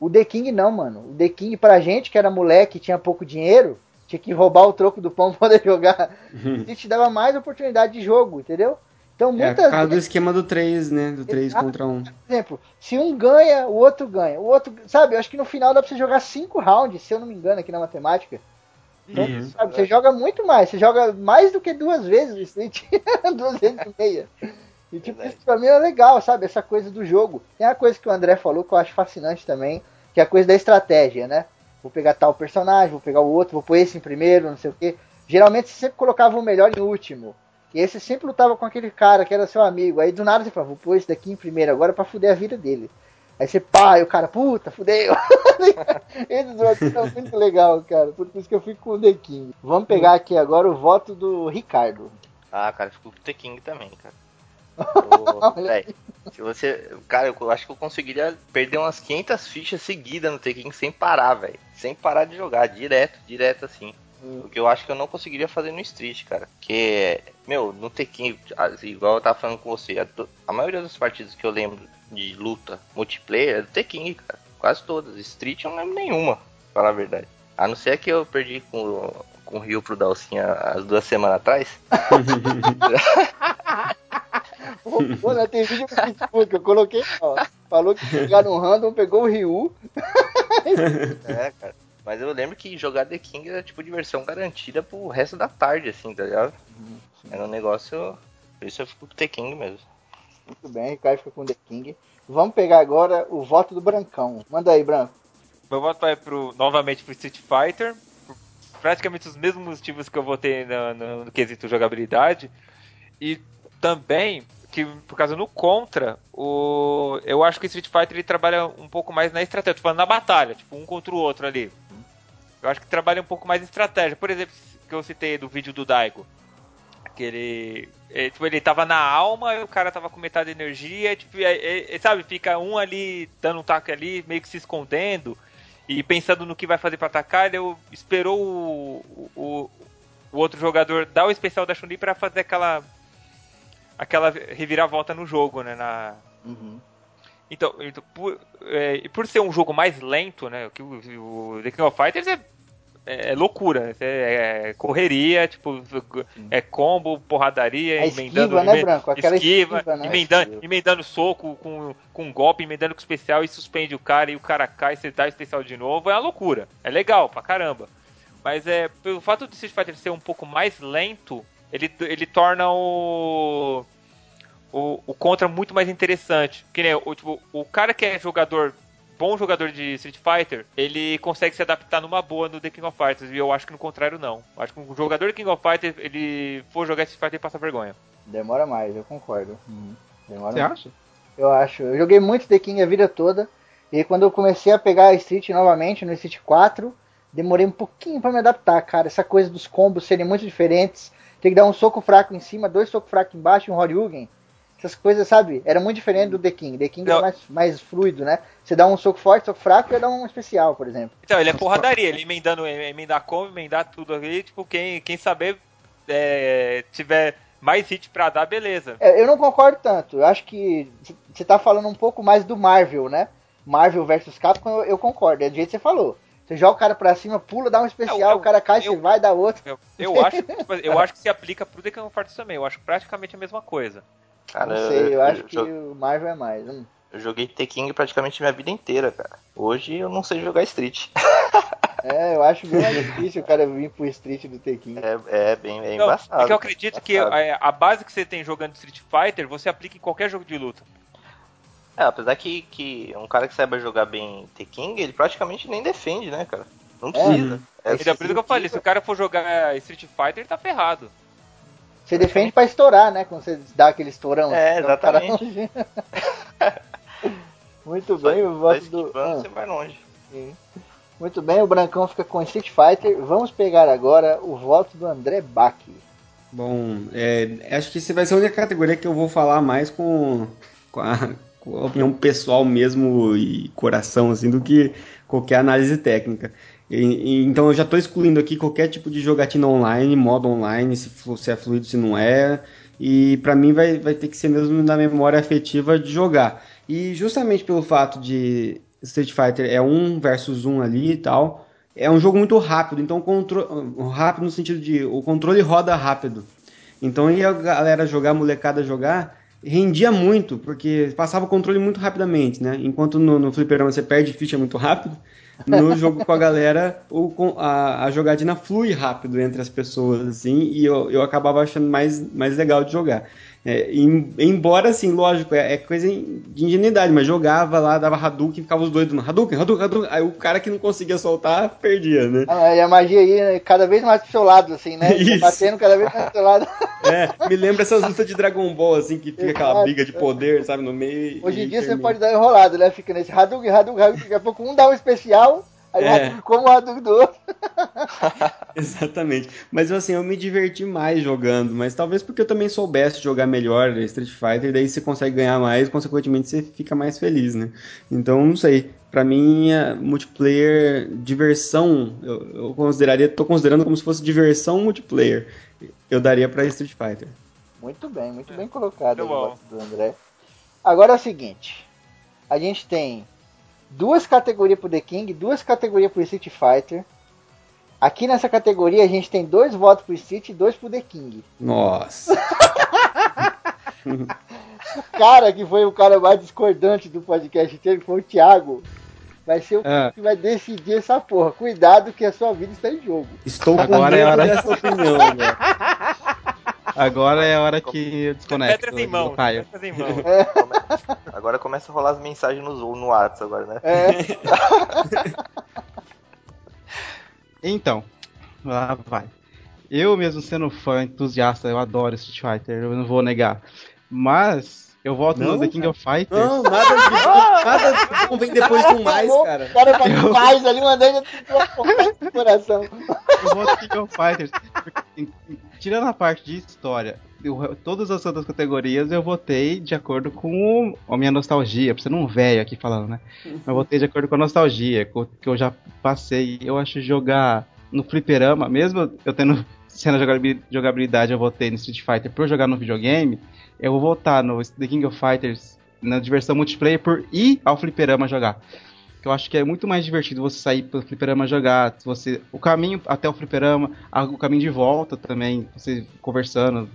O The King não, mano. O The King, pra gente que era moleque e tinha pouco dinheiro, tinha que roubar o troco do pão (laughs) pra poder jogar. O Street dava mais oportunidade de jogo, entendeu? Então É muitas por causa do vezes esquema do 3, né? Do 3 Exato. contra 1. por exemplo, se um ganha, o outro ganha. O outro, sabe, eu acho que no final dá pra você jogar cinco rounds, se eu não me engano, aqui na matemática. Então, Isso, sabe, você joga muito mais, você joga mais do que duas vezes o Street, duas vezes e meia. E tipo, isso pra mim é legal, sabe? Essa coisa do jogo. Tem a coisa que o André falou que eu acho fascinante também, que é a coisa da estratégia, né? Vou pegar tal personagem, vou pegar o outro, vou pôr esse em primeiro, não sei o quê. Geralmente você sempre colocava o melhor em último. E aí você sempre lutava com aquele cara que era seu amigo. Aí do nada você fala, vou pôr esse daqui em primeiro agora pra fuder a vida dele. Aí você pá, e o cara, puta, fudeu. (laughs) Votos são muito legal, cara. Por isso que eu fico com o The King. Vamos pegar aqui agora o voto do Ricardo. Ah, cara, ficou com o Tekken também, cara. (laughs) Véi, se você. Cara, eu acho que eu conseguiria perder umas 500 fichas seguidas no Tekken sem parar, velho. Sem parar de jogar, direto, direto assim. O que eu acho que eu não conseguiria fazer no Street, cara. Que, meu, no Tekken, igual eu tava falando com você, a, a maioria das partidas que eu lembro de luta multiplayer é do Tekken, cara. Quase todas. Street eu não lembro nenhuma, pra falar a verdade. A não ser que eu perdi com, com o Rio pro Dalcinha as duas semanas atrás. (laughs) Pô, pô, né, tem vídeo no Facebook, eu coloquei, ó. Falou que pegar no random, pegou o Ryu. (laughs) É, cara. Mas eu lembro que jogar The King era tipo diversão garantida pro resto da tarde, assim, tá ligado? Era um negócio. Por isso eu fico com The King mesmo. Muito bem, Ricardo fica com o The King. Vamos pegar agora o voto do Brancão. Manda aí, Branco. Meu voto vai pro, novamente pro Street Fighter. por praticamente os mesmos motivos que eu votei no, no- no quesito jogabilidade. E também que, por causa no Contra, o, eu acho que Street Fighter ele trabalha um pouco mais na estratégia. Falando na batalha, tipo, um contra o outro ali. Eu acho que trabalha um pouco mais estratégia. Por exemplo, que eu citei do vídeo do Daigo. Que ele, é, tipo, ele tava na alma e o cara tava com metade da energia. Tipo, é- é, sabe, fica um ali dando um taco ali, meio que se escondendo e pensando no que vai fazer pra atacar. Ele esperou o, o, o outro jogador dar o especial da Chun-Li pra fazer aquela aquela reviravolta no jogo, né? Na, então, então, por, é, por ser um jogo mais lento, né? Que o, o The King of Fighters é, é loucura, né, é, é correria, tipo, é combo, porradaria, A emendando, esquiva, né, Branco? Aquela esquiva, esquiva, né? emendando, emendando soco com, com golpe, emendando com especial e suspende o cara e o cara cai, você dá o especial de novo, é uma loucura. É legal pra caramba. Mas é pelo fato de Street Fighter ser um pouco mais lento, ele, ele torna o o, o contra muito mais interessante. Que nem o, tipo, o cara que é jogador bom jogador de Street Fighter, ele consegue se adaptar numa boa no The King of Fighters. E eu acho que no contrário, não. Eu acho que um jogador de King of Fighters, ele for jogar Street Fighter, ele passa vergonha. Demora mais, eu concordo. Uhum. Demora Você mais. acha? Eu acho. Eu joguei muito The King a vida toda. E quando eu comecei a pegar a Street novamente, no Street 4, demorei um pouquinho pra me adaptar, cara. Essa coisa dos combos serem muito diferentes. Tem que dar um soco fraco em cima, dois socos fracos embaixo e um Horyugen. Essas coisas, sabe? Era muito diferente do The King. The King Não. é mais, mais fluido, né? Você dá um soco forte, soco fraco e dá um especial, por exemplo. Então, ele é porradaria, ele emendando, emendar combo, emendar tudo ali, tipo, quem, quem saber é, tiver mais hit pra dar, beleza. É, eu não concordo tanto. Eu acho que você tá falando um pouco mais do Marvel, né? Marvel versus Capcom, eu, eu concordo. É do jeito que você falou. Você joga o cara pra cima, pula, dá um especial, Eu- eu- o cara cai, eu- você vai, dá outro. Eu, eu acho, tipo, eu (laughs) acho que se aplica pro of Fighters também, eu acho praticamente a mesma coisa. Cara, não sei, eu acho que jo- o Marvel é mais. Hum. eu joguei Tekken praticamente minha vida inteira, cara. Hoje eu não sei jogar Street. (laughs) É, eu acho bem mais (laughs) difícil o cara vir pro Street do Tekken. É, é bem é Não, embaçado. é que eu acredito que a, a base que você tem jogando Street Fighter, você aplica em qualquer jogo de luta. É, apesar que, que um cara que saiba jogar bem Tekken, ele praticamente nem defende, né, cara? Não precisa. É, Então, por isso que eu falei, se o cara for jogar Street Fighter, ele tá ferrado. Você defende pra estourar, né? Quando você dá aquele estourão. É, exatamente. (laughs) Muito Só- bem, o voto do. Ah, você vai longe. sim. Muito bem, o Brancão fica com Street Fighter. Vamos pegar agora o voto do André Bach. Bom, é, acho que esse vai ser a única categoria que eu vou falar mais com, com a opinião pessoal mesmo e coração, assim, do que qualquer análise técnica. E- e- então eu já estou excluindo aqui qualquer tipo de jogatina online, modo online, se, se é fluido, se não é. E pra mim vai, vai ter que ser mesmo na memória afetiva de jogar. E justamente pelo fato de Street Fighter é um versus um ali e tal, é um jogo muito rápido, então contro- rápido no sentido de o controle roda rápido. Então ia a galera jogar, a molecada jogar, rendia muito, porque passava o controle muito rapidamente, né? Enquanto no, no fliperama você perde ficha muito rápido, no (laughs) jogo com a galera o, com- a, a jogatina flui rápido entre as pessoas, assim, e eu, eu acabava achando mais, mais legal de jogar. É, em- embora, assim, lógico, é, é coisa de ingenuidade, mas jogava lá, dava Hadouken, ficava os doidos no Hadouken, Hadouken, Hadouken, aí o cara que não conseguia soltar, perdia, né? Ah, e a magia aí é cada vez mais pro seu lado, assim, né? (laughs) Isso. Batendo cada vez mais pro seu lado. (laughs) É, me lembra essas lutas de Dragon Ball, assim, que fica aquela briga de poder, sabe, no meio. Hoje em dia você termina. pode dar enrolado, né? Fica nesse Hadouken, Hadouken, Hadouken. Daqui a pouco um dá um especial, aí É. Como o Hadouken do outro. (laughs) Exatamente. Mas assim, eu me diverti mais jogando, mas talvez porque eu também soubesse jogar melhor Street Fighter, daí você consegue ganhar mais, consequentemente você fica mais feliz, né? Então, não sei. Pra mim, a multiplayer, diversão, eu, eu consideraria, tô considerando como se fosse diversão multiplayer. Eu daria pra Street Fighter. Muito bem, muito bem colocado o do André. Agora é o seguinte: a gente tem duas categorias pro The King, duas categorias pro Street Fighter. Aqui nessa categoria a gente tem dois votos pro Street e dois pro The King. Nossa. O (laughs) cara que foi o cara mais discordante do podcast inteiro, foi o Thiago, vai ser o É. que vai decidir essa porra. Cuidado que a sua vida está em jogo. Estou com Agora é medo hora- dessa opinião, velho. (laughs) Agora é a hora que eu desconecto. Pedras em mão. Pedras em mão. Agora começa a rolar as mensagens no, no WhatsApp agora, né? É, (laughs) Então, lá vai. Eu mesmo sendo fã, entusiasta, eu adoro Street Fighter, eu não vou negar. Mas eu volto Não, no The King of Fighters. Não, nada (laughs) de nada de bom vem depois com mais, cara. O cara vai mais ali mandando no coração. Eu volto no King of Fighters. tirando a parte de história, eu- todas as outras categorias eu votei de acordo com a minha nostalgia, pra ser um velho aqui falando, né? Eu votei de acordo com a nostalgia, que eu já passei. Eu acho jogar no fliperama, mesmo eu tendo de jogabil- jogabilidade, eu votei no Street Fighter por jogar no videogame, eu vou votar no The King of Fighters na diversão multiplayer por ir ao fliperama jogar. Eu acho que é muito mais divertido você sair pelo fliperama jogar, você o caminho até o fliperama, a- o caminho de volta também, você conversando,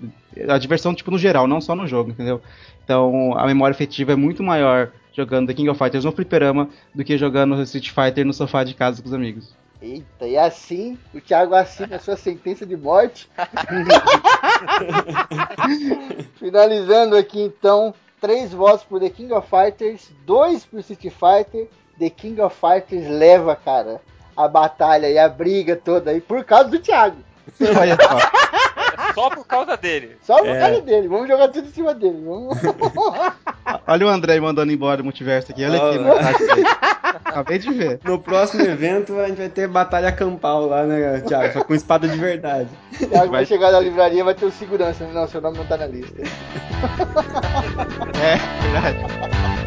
a diversão tipo no geral, não só no jogo, entendeu? Então, a memória efetiva é muito maior jogando The King of Fighters no fliperama do que jogando Street Fighter no sofá de casa com os amigos. Eita, e assim o Thiago assina a sua sentença de morte. (laughs) Finalizando aqui então, três votos pro The King of Fighters, dois pro Street Fighter The King of Fighters leva, cara, a batalha e a briga toda aí por causa do Thiago. Olha só. Só por causa dele. Só por É. causa dele. Vamos jogar tudo em cima dele. Vamos... Olha o André mandando embora o multiverso aqui. Olha aqui, Olha. Acabei de ver. No próximo evento a gente vai ter batalha campal lá, né, Thiago? Só com espada de verdade. Thiago vai Vai- chegar na livraria vai ter o segurança. Não, seu nome não tá na lista. É, verdade.